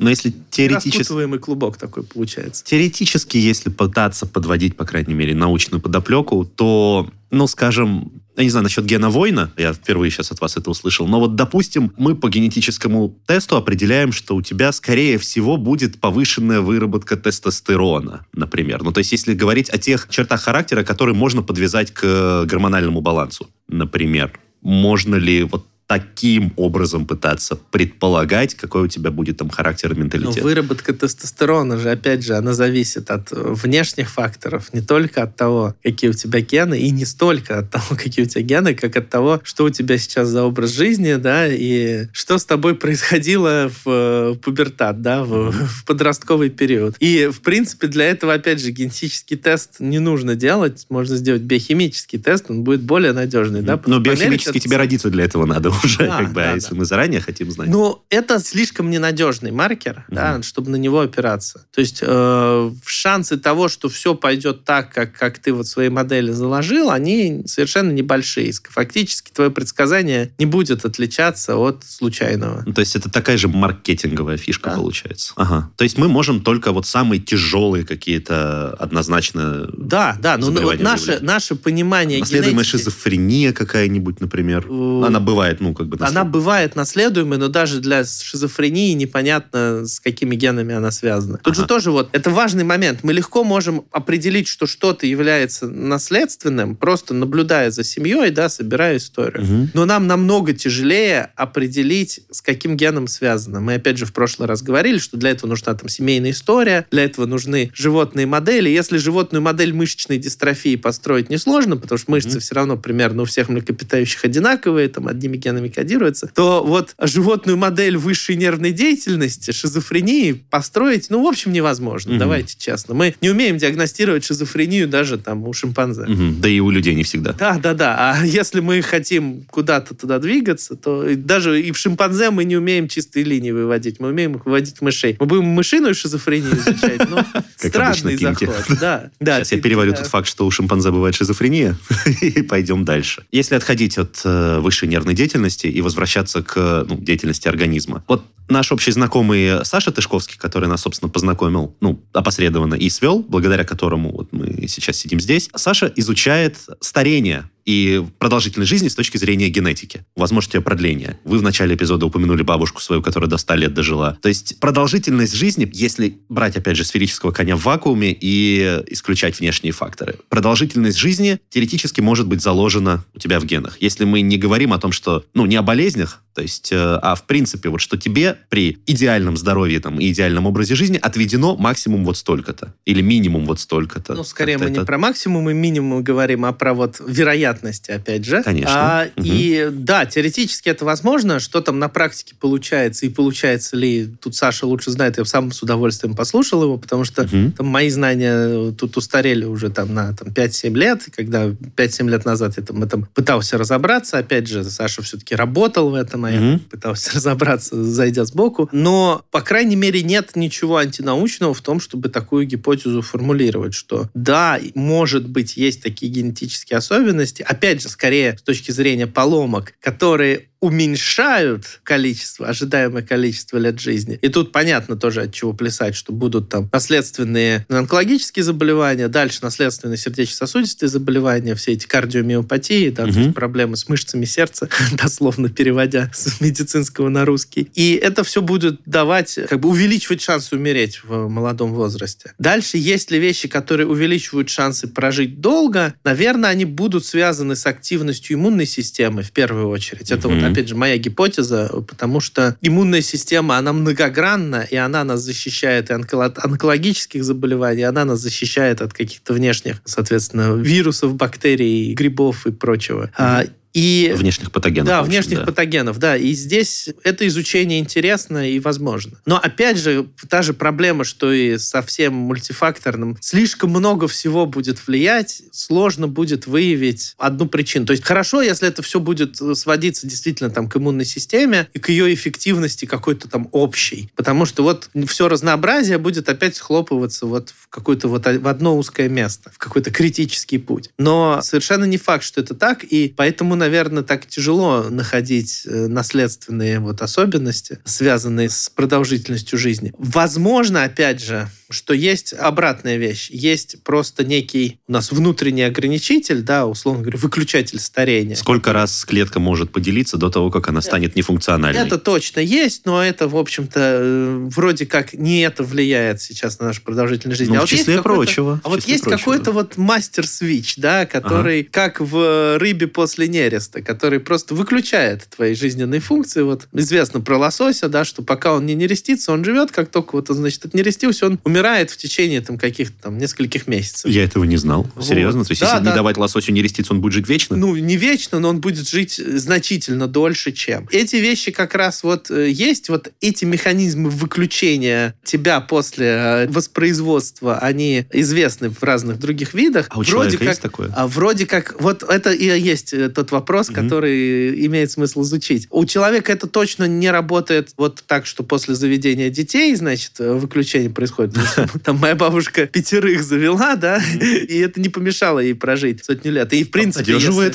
Но если теоретически... клубок такой получается. Теоретически, если пытаться подводить, по крайней мере, научную подоплеку, то, ну, скажем, я не знаю насчет гена воина, я впервые сейчас от вас это услышал, но вот, допустим, мы по генетическому тесту определяем, что у тебя, скорее всего, будет повышенная выработка тестостерона, например. Ну, то есть, если говорить о тех чертах характера, которые можно подвязать к гормональному балансу, например, можно ли вот таким образом пытаться предполагать, какой у тебя будет там характер и Но менталитет? выработка тестостерона же, опять же, она зависит от э, внешних факторов, не только от того, какие у тебя гены, и не столько от того, какие у тебя гены, как от того, что у тебя сейчас за образ жизни, да, и что с тобой происходило в э, пубертат, да, в, в подростковый период. И, в принципе, для этого, опять же, генетический тест не нужно делать, можно сделать биохимический тест, он будет более надежный, да. Но биохимически тебе родиться для этого надо уже, Да, как бы, да, а если да. мы заранее хотим знать. Ну, это слишком ненадежный маркер, да, чтобы на него опираться. То есть э, шансы того, что все пойдет так, как, как ты вот в своей модели заложил, они совершенно небольшие. Фактически твое предсказание не будет отличаться от случайного. Ну, То есть это такая же маркетинговая фишка Да. получается. Ага. То есть мы можем только вот самые тяжелые какие-то однозначно Да, да, но заболевания вот наше, наше понимание наследуемая генетики- шизофрения какая-нибудь, например. Э, Она бывает, ну, как бы... Она наслед- бывает наследуемой, но даже для шизофрении непонятно, с какими генами она связана. Тут Ага. же тоже вот, это важный момент. Мы легко можем определить, что что-то является наследственным, просто наблюдая за семьей, да, собирая историю. Мгм. Но нам намного тяжелее определить, с каким геном связано. Мы, опять же, в прошлый раз говорили, что для этого нужна там семейная история, для этого нужны животные модели. Если животную модель мышечной дистрофии построить несложно, потому что мышцы Мгм. все равно примерно у всех млекопитающих одинаковые, там, одними генами генами кодируется, то вот животную модель высшей нервной деятельности, шизофрении построить, ну, в общем, невозможно. Угу. Давайте честно. Мы не умеем диагностировать шизофрению даже там у шимпанзе. Угу. Да и у людей не всегда. Да, да, да. А если мы хотим куда-то туда двигаться, то даже и в шимпанзе мы не умеем чистые линии выводить. Мы умеем выводить мышей. Мы будем мышиную шизофрению изучать, но странный заход. Да, да. Сейчас я переварю тот факт, что у шимпанзе бывает шизофрения, и пойдем дальше. Если отходить от э, высшей нервной деятельности и возвращаться к ну, деятельности организма. Вот наш общий знакомый Саша Тышковский, который нас, собственно, познакомил, ну, опосредованно и свел, благодаря которому вот мы сейчас сидим здесь, Саша изучает старение и продолжительность жизни с точки зрения генетики, возможность ее продления. Вы в начале эпизода упомянули бабушку свою, которая до 100 лет дожила. То есть продолжительность жизни, если брать, опять же, сферического коня в вакууме и исключать внешние факторы, продолжительность жизни теоретически может быть заложена у тебя в генах. Если мы не говорим о том, что, ну, не о болезнях, то есть, э, а в принципе, вот что тебе при идеальном здоровье там, и идеальном образе жизни отведено максимум вот столько-то. Или минимум вот столько-то. Ну, скорее мы это... не про максимум и минимум говорим, а про вот вероятности, опять же. Конечно. А, угу. И да, теоретически это возможно. Что там на практике получается и получается ли, тут Саша лучше знает, я сам с удовольствием послушал его, потому что угу. там мои знания тут устарели уже там на там, 5-7 лет, когда 5-7 лет назад я там, этом пытался разобраться. Опять же, Саша все-таки работал в этом, а я пытался разобраться, зайдя сбоку. Но, по крайней мере, нет ничего антинаучного в том, чтобы такую гипотезу формулировать, что да, может быть, есть такие генетические особенности, опять же, скорее с точки зрения поломок, которые уменьшают количество, ожидаемое количество лет жизни. И тут понятно тоже, от чего плясать, что будут там наследственные онкологические заболевания, дальше наследственные сердечно-сосудистые заболевания, все эти кардиомиопатии, да, угу. то есть проблемы с мышцами сердца, дословно переводя с медицинского на русский. И это все будет давать, как бы увеличивать шансы умереть в молодом возрасте. Дальше есть ли вещи, которые увеличивают шансы прожить долго? Наверное, они будут связаны с активностью иммунной системы в первую очередь. Это вот опять же, моя гипотеза, потому что иммунная система, она многогранна, и она нас защищает от онкологических заболеваний, она нас защищает от каких-то внешних, соответственно, вирусов, бактерий, грибов и прочего. Mm-hmm. И, внешних патогенов. Да, общем, внешних да. патогенов, да. И здесь это изучение интересно и возможно. Но опять же, та же проблема, что и со всем мультифакторным. Слишком много всего будет влиять, сложно будет выявить одну причину. То есть хорошо, если это все будет сводиться действительно там к иммунной системе и к ее эффективности какой-то там общей. Потому что вот все разнообразие будет опять схлопываться вот в какое-то вот в одно узкое место, в какой-то критический путь. Но совершенно не факт, что это так, и поэтому, наверное, так тяжело находить э, наследственные вот особенности, связанные с продолжительностью жизни. Возможно, опять же, что есть обратная вещь. Есть просто некий у нас внутренний ограничитель, да, условно говоря, выключатель старения. Сколько раз клетка может поделиться до того, как она станет нефункциональной? Это точно есть, но это, в общем-то, э, вроде как не это влияет сейчас на нашу продолжительность жизни. Ну, а в вот числе прочего. А вот есть какой-то вот мастер-свич, да, который, ага. как в рыбе после нереста, который просто выключает твои жизненные функции. Вот известно про лосося, да, что пока он не нерестится, он живет, как только вот он, значит, отнерестился, он умирает в течение там каких-то там нескольких месяцев. Я этого не знал. Вот. Серьезно? То есть, да, если да. не давать лососю нереститься, он будет жить вечно? Ну, не вечно, но он будет жить значительно дольше, чем. Эти вещи как раз вот э, есть, вот эти механизмы выключения тебя после э, воспроизводства, они известны в разных других видах. А у вроде как, есть такое? А вроде как, вот это и есть э, тот вопрос, угу. который имеет смысл изучить. У человека это точно не работает вот так, что после заведения детей, значит, выключение происходит. Там моя бабушка пятерых завела, да, и это не помешало ей прожить сотню лет. И в принципе, если,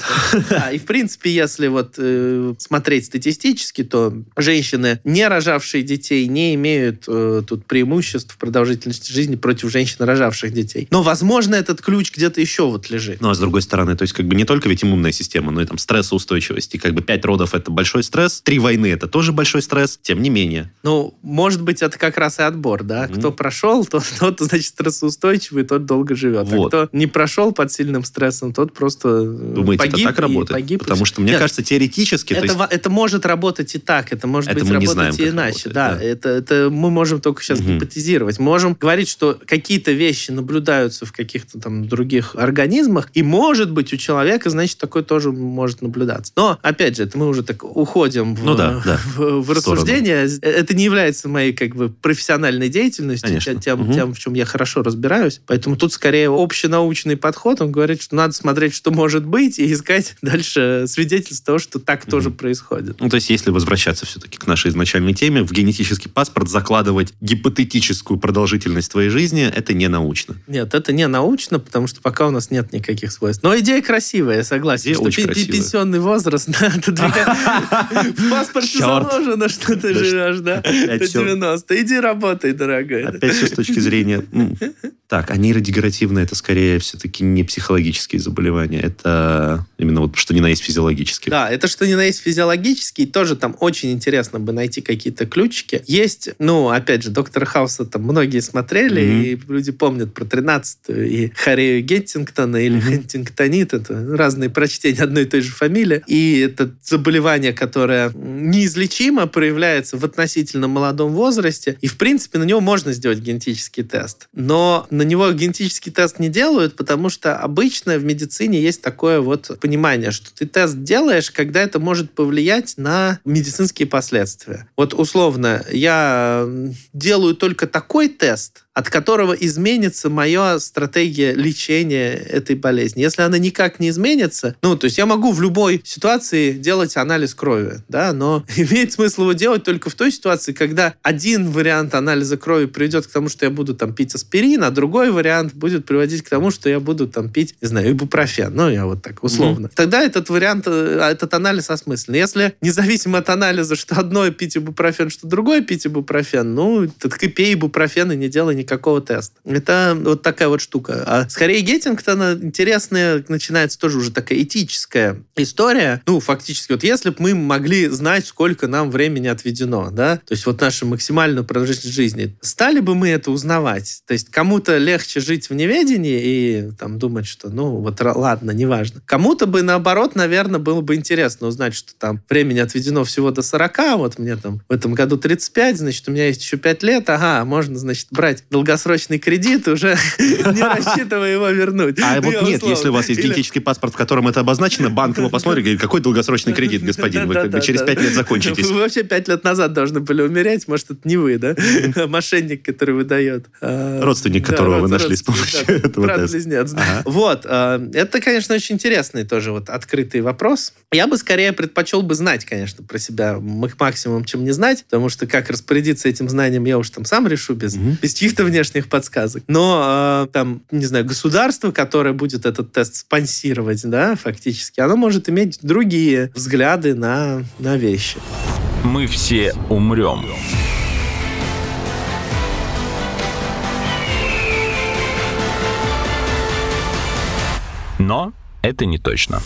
да, и в принципе, если вот э, смотреть статистически, то женщины, не рожавшие детей, не имеют э, тут преимуществ в продолжительности жизни против женщин, рожавших детей. Но, возможно, этот ключ где-то еще вот лежит. Ну, а с другой стороны, то есть как бы не только ведь иммунная система, но и там стрессоустойчивость. И как бы пять родов — это большой стресс, три войны — это тоже большой стресс, тем не менее. Ну, может быть, это как раз и отбор, да? Mm-hmm. Кто прошел прошел, тот, тот значит, стрессоустойчивый, тот долго живет. Вот. А кто не прошел под сильным стрессом, тот просто э, Думаете, погиб это так работает? погиб. Потому что, мне Нет, кажется, теоретически... то это, есть- это может работать и так, это может Это быть работать знаем, и иначе. работает, да, да. Это, это мы можем только сейчас Мгм. гипотезировать. Можем говорить, что какие-то вещи наблюдаются в каких-то там других организмах, и может быть у человека, значит, такое тоже может наблюдаться. Но, опять же, это мы уже так уходим в, Ну да, да. в, в В рассуждение. Это не является моей как бы профессиональной деятельностью, Конечно. Тем, Мгм. тем, в чем я хорошо разбираюсь. Поэтому тут скорее общенаучный подход. Он говорит, что надо смотреть, что может быть, и искать дальше свидетельство того, что так тоже происходит. Ну, то есть, если возвращаться все-таки к нашей изначальной теме, в генетический паспорт закладывать гипотетическую продолжительность твоей жизни, это не научно. Нет, это не научно, потому что пока у нас нет никаких свойств. Но идея красивая, я согласен. Идея что очень красивая. пенсионный возраст двигать. В паспорте заложено, что ты Да живешь, да, до всё. 90. Иди работай, дорогой. Опять точки зрения... м. Так, а нейродегенеративное это скорее все-таки не психологические заболевания, это именно вот что ни на есть физиологические. Да, это что ни на есть физиологический, тоже там очень интересно бы найти какие-то ключики. Есть, ну, опять же, доктора Хауса там многие смотрели, Мгм. и люди помнят про 13-ю и Харею Геттингтона или Мгм. Хантингтонит. Это разные прочтения одной и той же фамилии. И это заболевание, которое неизлечимо, проявляется в относительно молодом возрасте, и, в принципе, на него можно сделать генетический тест. Но на него генетический тест не делают, потому что обычно в медицине есть такое вот понимание, что ты тест делаешь, когда это может повлиять на медицинские последствия. Вот условно, я делаю только такой тест, от которого изменится моя стратегия лечения этой болезни. Если она никак не изменится, ну, то есть я могу в любой ситуации делать анализ крови, да, но имеет смысл его делать только в той ситуации, когда один вариант анализа крови приведет к тому, что я буду там пить аспирин, а другой вариант будет приводить к тому, что я буду там пить, не знаю, ибупрофен. Ну, я вот так условно. Тогда этот вариант, э, этот анализ осмыслен. Если независимо от анализа, что одно пить ибупрофен, что другое пить ибупрофен, ну, так и пей ибупрофен и не делай никакого теста. Это вот такая вот штука. А скорее Геттингтона интересная начинается тоже уже такая этическая история. Ну, фактически, вот если бы мы могли знать, сколько нам времени отведено, да, то есть вот наша максимальная продолжительность жизни, стали бы мы это узнавать? То есть кому-то легче жить в неведении и там думать, что, ну, вот ладно, неважно. Кому-то бы, наоборот, наверное, было бы интересно узнать, что там времени отведено всего до 40, вот мне там в этом году 35, значит, у меня есть еще 5 лет, ага, можно, значит, брать долгосрочный кредит, уже не рассчитывая его вернуть. А Ну, вот нет, если у вас есть генетический паспорт, в котором это обозначено, банк его посмотрит и говорит, какой долгосрочный кредит, господин, вы как бы через пять лет закончитесь. Вы вообще пять лет назад должны были умереть, может, это не вы, да? Мошенник, который выдает. А, Родственник, которого вы нашли с помощью этого теста. Брат-близнец. Вот. а, Это, конечно, очень интересный тоже вот открытый вопрос. Я бы скорее предпочел бы знать, конечно, про себя мак- максимум, чем не знать, потому что как распорядиться этим знанием, я уж там сам решу без, без чьих-то внешних подсказок. Но а, там, не знаю, государство, которое будет этот тест спонсировать, да, фактически, оно может иметь другие взгляды на, на вещи. Мы все умрем. Но это не точно.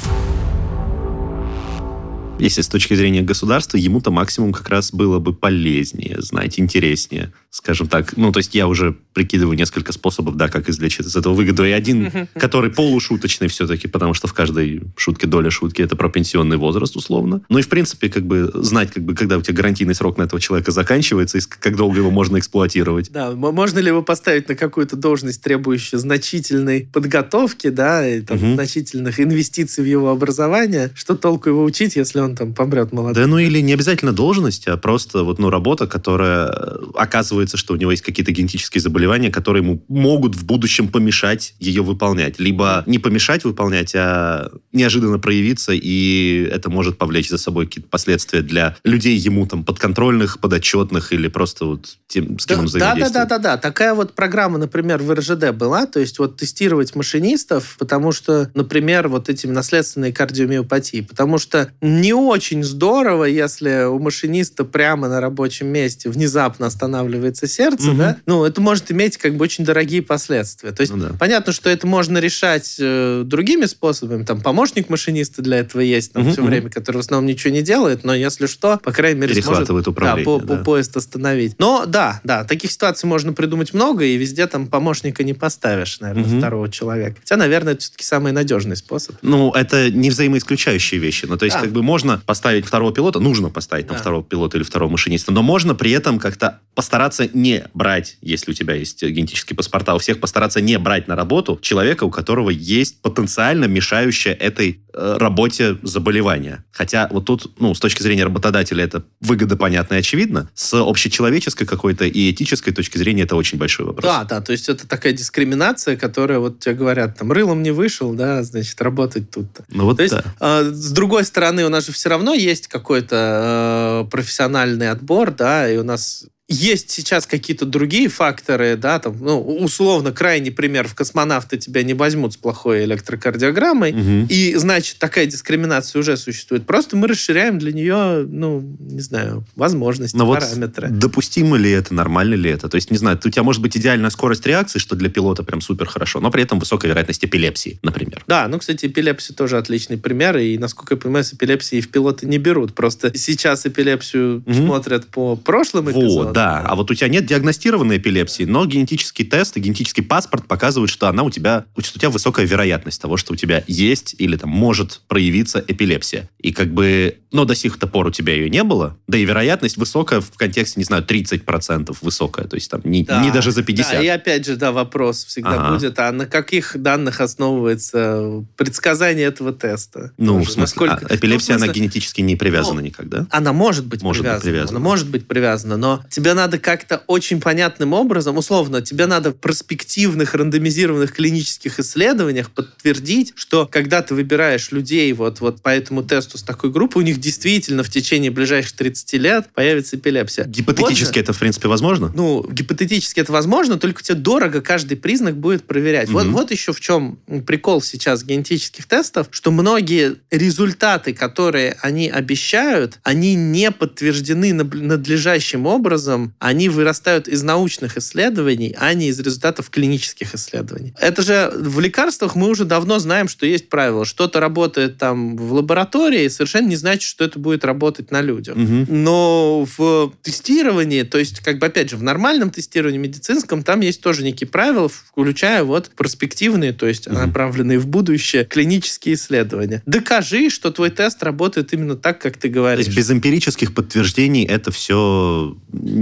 Если с точки зрения государства, ему-то максимум как раз было бы полезнее, знать, интереснее, скажем так. Ну, то есть я уже прикидываю несколько способов, да, как извлечь из этого выгоду. И один, который полушуточный все-таки, потому что в каждой шутке доля шутки, это про пенсионный возраст, условно. Ну и, в принципе, как бы знать, как бы, когда у тебя гарантийный срок на этого человека заканчивается, и как долго его можно эксплуатировать. Да, можно ли его поставить на какую-то должность, требующую значительной подготовки, да, и там, Мгм. значительных инвестиций в его образование? Что толку его учить, если он там помрет молодым? Да, ну или не обязательно должность, а просто вот, ну, работа, которая э, оказывается, что у него есть какие-то генетические заболевания, которые ему могут в будущем помешать ее выполнять. Либо не помешать выполнять, а неожиданно проявиться, и это может повлечь за собой какие-то последствия для людей ему там подконтрольных, подотчетных или просто вот тем, с кем он Да, да, да, взаимодействует. да, да. Такая вот программа, например, в РЖД была, то есть вот тестировать машинистов, потому что, например, вот эти наследственные кардиомиопатии, потому что не очень здорово, если у машиниста прямо на рабочем месте внезапно останавливается сердце, Мгм. да, ну, это может иметь как бы очень дорогие последствия. То есть Ну да. понятно, что это можно решать э, другими способами. Там помощник машиниста для этого есть там Мгм, все мгм. время, который в основном ничего не делает, но если что, по крайней мере, сможет да, по, да. по- поезд остановить. Но да, да, таких ситуаций можно придумать много, и везде там помощника не поставишь, наверное, Мгм. второго человека. Хотя, наверное, это все-таки самый надежный способ. Ну, это не взаимоисключающие вещи. Ну, то есть, Да. как бы можно поставить второго пилота, нужно поставить там Да. второго пилота или второго машиниста, но можно при этом как-то постараться не брать, если у тебя есть генетические паспорта, у всех постараться не брать на работу человека, у которого есть потенциально мешающее этой э, работе заболевание. Хотя вот тут, ну, с точки зрения работодателя это выгода понятна и очевидна. С общечеловеческой какой-то и этической точки зрения это очень большой вопрос. Да, да, то есть это такая дискриминация, которая, вот тебе говорят, там, рылом не вышел, да, значит, работать тут. Ну вот То есть, да. э, с другой стороны, у нас же все равно есть какой-то э, профессиональный отбор, да, и у нас есть сейчас какие-то другие факторы, да, там, ну, условно, крайний пример, в космонавты тебя не возьмут с плохой электрокардиограммой, Мгм. и, значит, такая дискриминация уже существует. Просто мы расширяем для нее, ну, не знаю, возможности, Но вот параметры. допустимо ли это, нормально ли это? То есть, не знаю, у тебя может быть идеальная скорость реакции, что для пилота прям супер хорошо, но при этом высокая вероятность эпилепсии, например. Да, ну, кстати, эпилепсия тоже отличный пример, и, насколько я понимаю, с эпилепсией в пилоты не берут. Просто сейчас эпилепсию Мгм. смотрят по прошлым Вот, эпизодам. Да. А вот у тебя нет диагностированной эпилепсии, но генетический тест и генетический паспорт показывают, что она у тебя, что у тебя высокая вероятность того, что у тебя есть или там может проявиться эпилепсия. И как бы, но до сих пор у тебя ее не было, да и вероятность высокая в контексте, не знаю, 30% высокая, то есть там не, Да, не даже за 50. Да, и опять же, да, вопрос всегда Ага. будет, а на каких данных основывается предсказание этого теста? Ну, Тоже. в смысле, Насколько- а эпилепсия, Ну, в смысле, она генетически не привязана ну, никогда. Она может быть Может быть привязана. привязана. Она может быть привязана, но тебе надо как-то очень понятным образом, условно, тебе надо в перспективных рандомизированных клинических исследованиях подтвердить, что когда ты выбираешь людей вот, вот по этому тесту с такой группой, у них действительно в течение ближайших 30 лет появится эпилепсия. Гипотетически Вот это, в принципе, возможно? ну, гипотетически это возможно, только тебе дорого каждый признак будет проверять. Вот, Мгм. вот еще в чем прикол сейчас генетических тестов, что многие результаты, которые они обещают, они не подтверждены надлежащим образом, они вырастают из научных исследований, а не из результатов клинических исследований. Это же в лекарствах мы уже давно знаем, что есть правило. Что-то работает там в лаборатории, совершенно не значит, что это будет работать на людях. Мгм. Но в тестировании, то есть, как бы, опять же, в нормальном тестировании медицинском, там есть тоже некие правила, включая вот перспективные, то есть Мгм. направленные в будущее клинические исследования. Докажи, что твой тест работает именно так, как ты То говоришь. есть без эмпирических подтверждений это все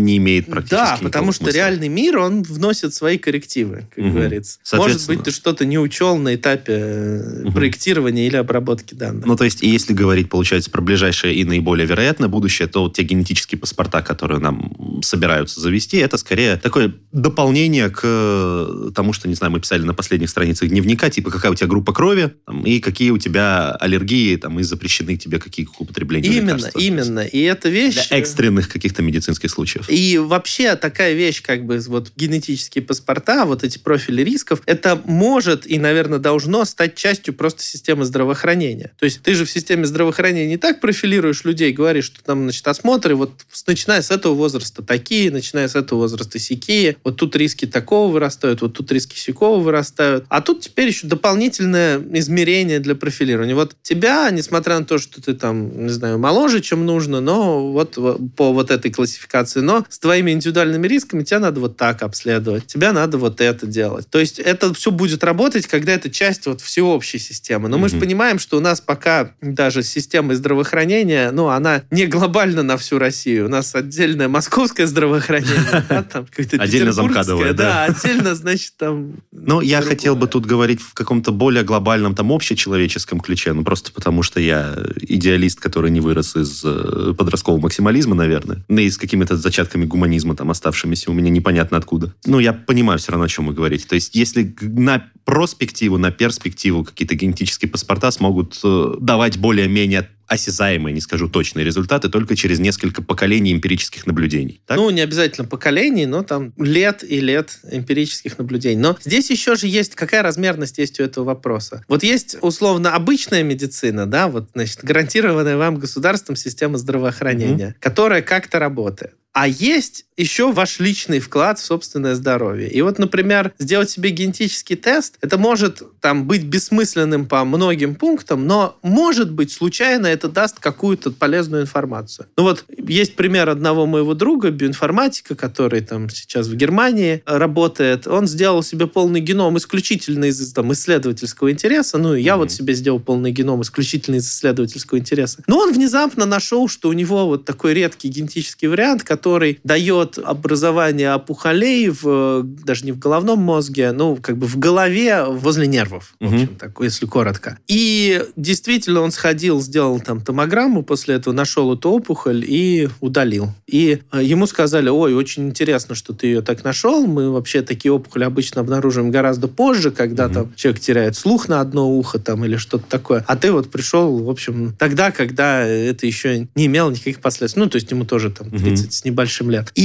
не имеет практически Да, потому что смысла. реальный мир, он вносит свои коррективы, как Мгм. говорится. Может быть, ты что-то не учел на этапе э, Мгм. проектирования или обработки данных. Ну, то есть, если говорить, получается, про ближайшее и наиболее вероятное будущее, то вот те генетические паспорта, которые нам собираются завести, это скорее такое дополнение к э, тому, что, не знаю, мы писали на последних страницах дневника, типа, какая у тебя группа крови, там, и какие у тебя аллергии, там, и запрещены тебе какие к употреблению именно, лекарства. именно. И эта вещь... Для экстренных каких-то медицинских случаев. И вообще такая вещь, как бы вот генетические паспорта, вот эти профили рисков, это может и, наверное, должно стать частью просто системы здравоохранения. То есть ты же в системе здравоохранения не так профилируешь людей, говоришь, что там, значит, осмотры, вот начиная с этого возраста такие, начиная с этого возраста сякие, вот тут риски такого вырастают, вот тут риски сякого вырастают. А тут теперь еще дополнительное измерение для профилирования. Вот тебя, несмотря на то, что ты там, не знаю, моложе, чем нужно, но вот во- по вот этой классификации, но с твоими индивидуальными рисками тебя надо вот так обследовать, тебя надо вот это делать. То есть это все будет работать, когда это часть вот всеобщей системы. Но мы же понимаем, что у нас пока даже система здравоохранения, ну, она не глобально на всю Россию. У нас отдельное московское здравоохранение, да, там какое-то Отдельно замкадовое, да. Да, отдельно, значит, там... Ну, я хотел бы тут говорить в каком-то более глобальном, там, общечеловеческом ключе, ну, просто потому что я идеалист, который не вырос из э, подросткового максимализма, наверное, ну, и с какими-то зачатками гуманизма, там, оставшимися у меня непонятно откуда. Ну, я понимаю все равно, о чем вы говорите. То есть, если на проспективу, на перспективу какие-то генетические паспорта смогут э, давать более-менее осязаемые, не скажу точные результаты, только через несколько поколений эмпирических наблюдений. Так? Ну, не обязательно поколений, но там лет и лет эмпирических наблюдений. Но здесь еще же есть, какая размерность есть у этого вопроса. Вот есть условно обычная медицина, да, вот, значит, гарантированная вам государством система здравоохранения, mm-hmm. которая как-то работает. А есть еще ваш личный вклад в собственное здоровье. И вот, например, сделать себе генетический тест, это может там быть бессмысленным по многим пунктам, но может быть случайно это даст какую-то полезную информацию. Ну вот есть пример одного моего друга, биоинформатика, который там сейчас в Германии работает. Он сделал себе полный геном исключительно из там, исследовательского интереса. Ну, я mm-hmm. вот себе сделал полный геном исключительно из исследовательского интереса. Но он внезапно нашел, что у него вот такой редкий генетический вариант, который дает образование опухолей в, даже не в головном мозге, ну, как бы в голове возле нервов, в общем, так, если коротко. И действительно он сходил, сделал там томограмму, после этого нашел эту опухоль и удалил. И э, ему сказали, ой, очень интересно, что ты ее так нашел, мы вообще такие опухоли обычно обнаруживаем гораздо позже, когда угу. там человек теряет слух на одно ухо там или что-то такое. А ты вот пришел, в общем, тогда, когда это еще не имело никаких последствий. Ну, то есть ему тоже там 30 угу. с небольшим лет. И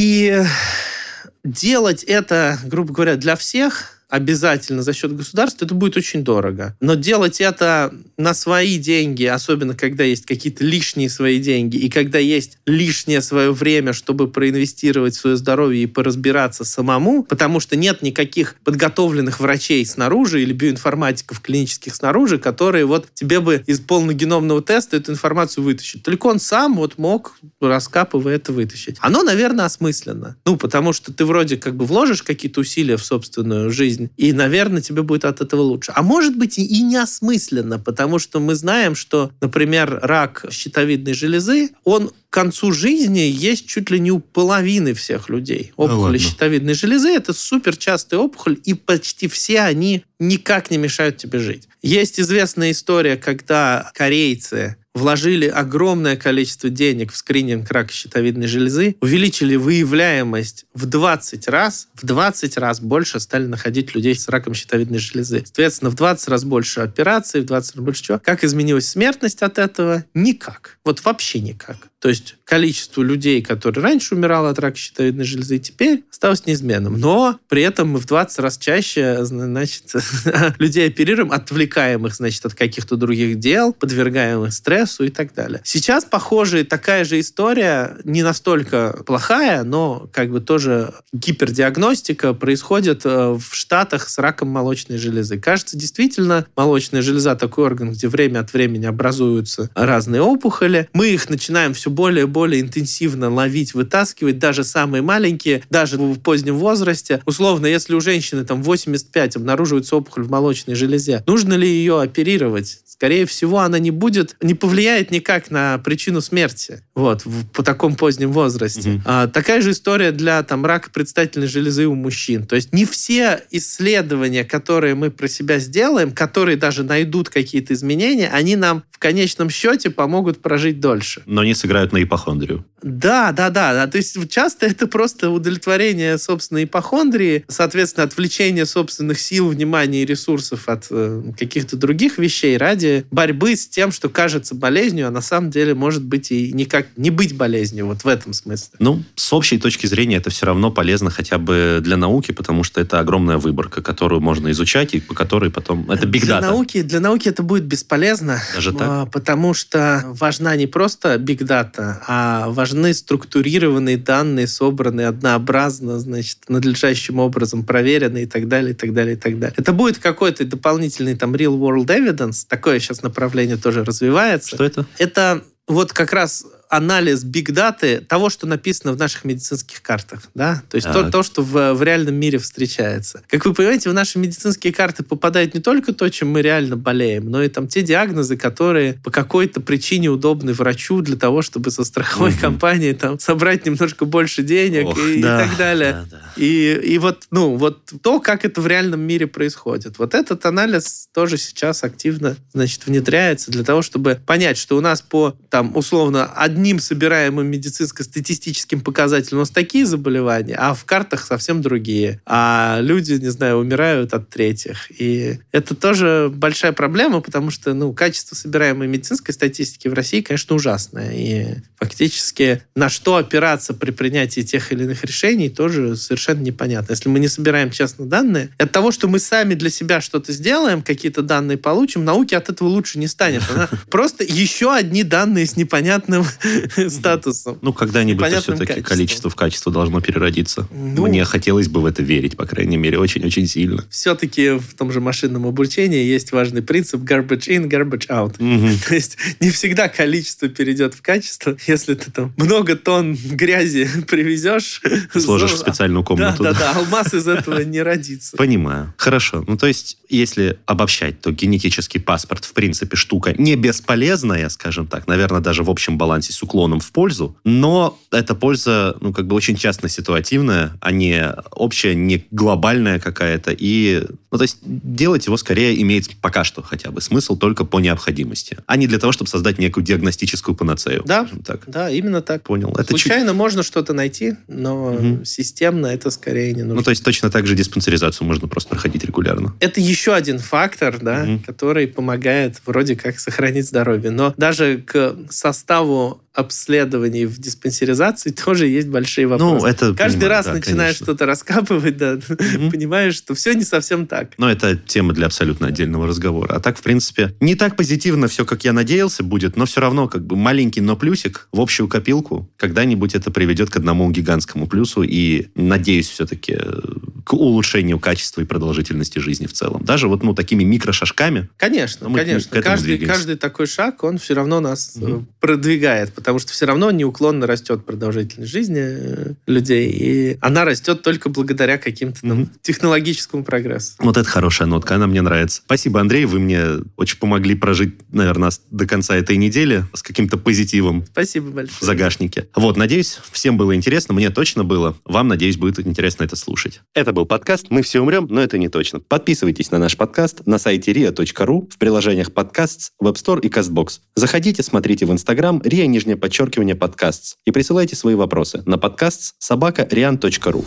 делать это, грубо говоря, для всех обязательно за счет государства, это будет очень дорого. Но делать это на свои деньги, особенно когда есть какие-то лишние свои деньги, и когда есть лишнее свое время, чтобы проинвестировать в свое здоровье и поразбираться самому, потому что нет никаких подготовленных врачей снаружи или биоинформатиков клинических снаружи, которые вот тебе бы из полногеномного теста эту информацию вытащить. Только он сам вот мог, раскапывая это, вытащить. Оно, наверное, осмысленно. Ну, потому что ты вроде как бы вложишь какие-то усилия в собственную жизнь, жизнь. И, наверное, тебе будет от этого лучше. А может быть и неосмысленно, потому что мы знаем, что, например, рак щитовидной железы, он к концу жизни есть чуть ли не у половины всех людей. Опухоли да щитовидной железы – это супер частая опухоль, и почти все они никак не мешают тебе жить. Есть известная история, когда корейцы вложили огромное количество денег в скрининг рака щитовидной железы, увеличили выявляемость в 20 раз, в 20 раз больше стали находить людей с раком щитовидной железы. Соответственно, в 20 раз больше операций, в 20 раз больше чего. Как изменилась смертность от этого? Никак. Вот вообще никак. То есть количество людей, которые раньше умирало от рака щитовидной железы, теперь осталось неизменным. Но при этом мы в 20 раз чаще, значит, людей оперируем, отвлекаемых, значит, от каких-то других дел, подвергаемых стрессу и так далее. Сейчас, похоже, такая же история, не настолько плохая, но как бы тоже гипердиагностика происходит э, в Штатах с раком молочной железы. Кажется, действительно, молочная железа такой орган, где время от времени образуются разные опухоли. Мы их начинаем все все более и более интенсивно ловить, вытаскивать, даже самые маленькие, даже в позднем возрасте. Условно, если у женщины там 85 обнаруживается опухоль в молочной железе, нужно ли ее оперировать? Скорее всего, она не будет, не повлияет никак на причину смерти. Вот, в, по таком позднем возрасте. Угу. А, такая же история для там рака предстательной железы у мужчин. То есть не все исследования, которые мы про себя сделаем, которые даже найдут какие-то изменения, они нам в конечном счете помогут прожить дольше. Но не сыграют на ипохондрию. Да, да, да. То есть часто это просто удовлетворение собственной ипохондрии, соответственно, отвлечение собственных сил, внимания и ресурсов от э, каких-то других вещей ради борьбы с тем, что кажется болезнью, а на самом деле может быть и никак не быть болезнью, вот в этом смысле. Ну, с общей точки зрения это все равно полезно хотя бы для науки, потому что это огромная выборка, которую можно изучать и по которой потом... Это big для Науки, для науки это будет бесполезно, Даже так? А, потому что важна не просто big data, а важны структурированные данные, собранные однообразно, значит, надлежащим образом проверенные и так далее, и так далее, и так далее. Это будет какой-то дополнительный там real world evidence, такое сейчас направление тоже развивается. Что это? Это вот как раз анализ биг-даты того, что написано в наших медицинских картах. Да? То есть то, то, что в, в реальном мире встречается. Как вы понимаете, в наши медицинские карты попадает не только то, чем мы реально болеем, но и там те диагнозы, которые по какой-то причине удобны врачу для того, чтобы со страховой угу. компанией там собрать немножко больше денег Ох, и, да, и так далее. Да, да. И, и вот, ну, вот то, как это в реальном мире происходит. Вот этот анализ тоже сейчас активно, значит, внедряется для того, чтобы понять, что у нас по, там, условно, одним одним собираемым медицинско-статистическим показателем у нас такие заболевания, а в картах совсем другие. А люди, не знаю, умирают от третьих. И это тоже большая проблема, потому что ну, качество собираемой медицинской статистики в России, конечно, ужасное. И фактически на что опираться при принятии тех или иных решений тоже совершенно непонятно. Если мы не собираем честно данные, от того, что мы сами для себя что-то сделаем, какие-то данные получим, науке от этого лучше не станет. Она просто еще одни данные с непонятным статусом. Ну, когда-нибудь все-таки количество в качество должно переродиться. Ну, Мне хотелось бы в это верить, по крайней мере, очень-очень сильно. Все-таки в том же машинном обучении есть важный принцип garbage in, garbage out. Угу. То есть не всегда количество перейдет в качество. Если ты там много тонн грязи привезешь... Сложишь в специальную комнату. Да, да, да. Алмаз из этого не родится. Понимаю. Хорошо. Ну, то есть, если обобщать, то генетический паспорт, в принципе, штука не бесполезная, скажем так, наверное, даже в общем балансе с уклоном в пользу, но эта польза, ну, как бы очень часто ситуативная, а не общая, не глобальная какая-то. И, ну, то есть, делать его скорее имеет пока что хотя бы смысл только по необходимости, а не для того, чтобы создать некую диагностическую панацею. Да, так. да, именно так. Понял. Это Случайно чуть... можно что-то найти, но угу. системно это скорее не нужно. Ну, то есть, точно так же диспансеризацию можно просто проходить регулярно. Это еще один фактор, да, угу. который помогает вроде как сохранить здоровье. Но даже к составу обследований в диспансеризации тоже есть большие ну, вопросы. Ну, это Каждый понимаю, раз да, начинаешь что-то раскапывать, да, mm-hmm. понимаешь, что все не совсем так. Но это тема для абсолютно отдельного разговора. А так, в принципе, не так позитивно все, как я надеялся, будет, но все равно как бы маленький, но плюсик в общую копилку. Когда-нибудь это приведет к одному гигантскому плюсу и, надеюсь, все-таки э, к улучшению качества и продолжительности жизни в целом. Даже вот ну, такими микрошажками. Конечно, конечно. Каждый, каждый такой шаг, он все равно нас угу. продвигает, потому что все равно неуклонно растет продолжительность жизни э, людей, и она растет только благодаря каким-то там угу. технологическому прогрессу. Вот это хорошая нотка, она мне нравится. Спасибо, Андрей, вы мне очень помогли прожить, наверное, до конца этой недели с каким-то позитивом. Спасибо большое. В загашнике. Вот, надеюсь, всем было интересно, мне точно было. Вам, надеюсь, будет интересно это слушать. Это был подкаст «Мы все умрем, но это не точно». Подписывайтесь на наш подкаст на сайте ria.ru, в приложениях подкаст, Web Store и CastBox. Заходите, смотрите в Instagram ria, нижнее подчеркивание, подкаст и присылайте свои вопросы на подкаст собака rian.ru.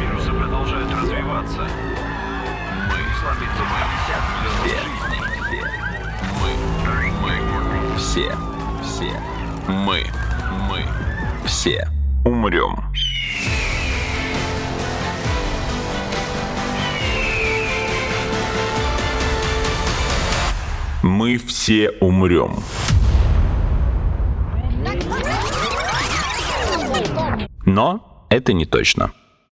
Вирусы продолжают развиваться. Мы Мы, мы, все, все, мы, мы, все умрем. Мы все умрем. Но это не точно.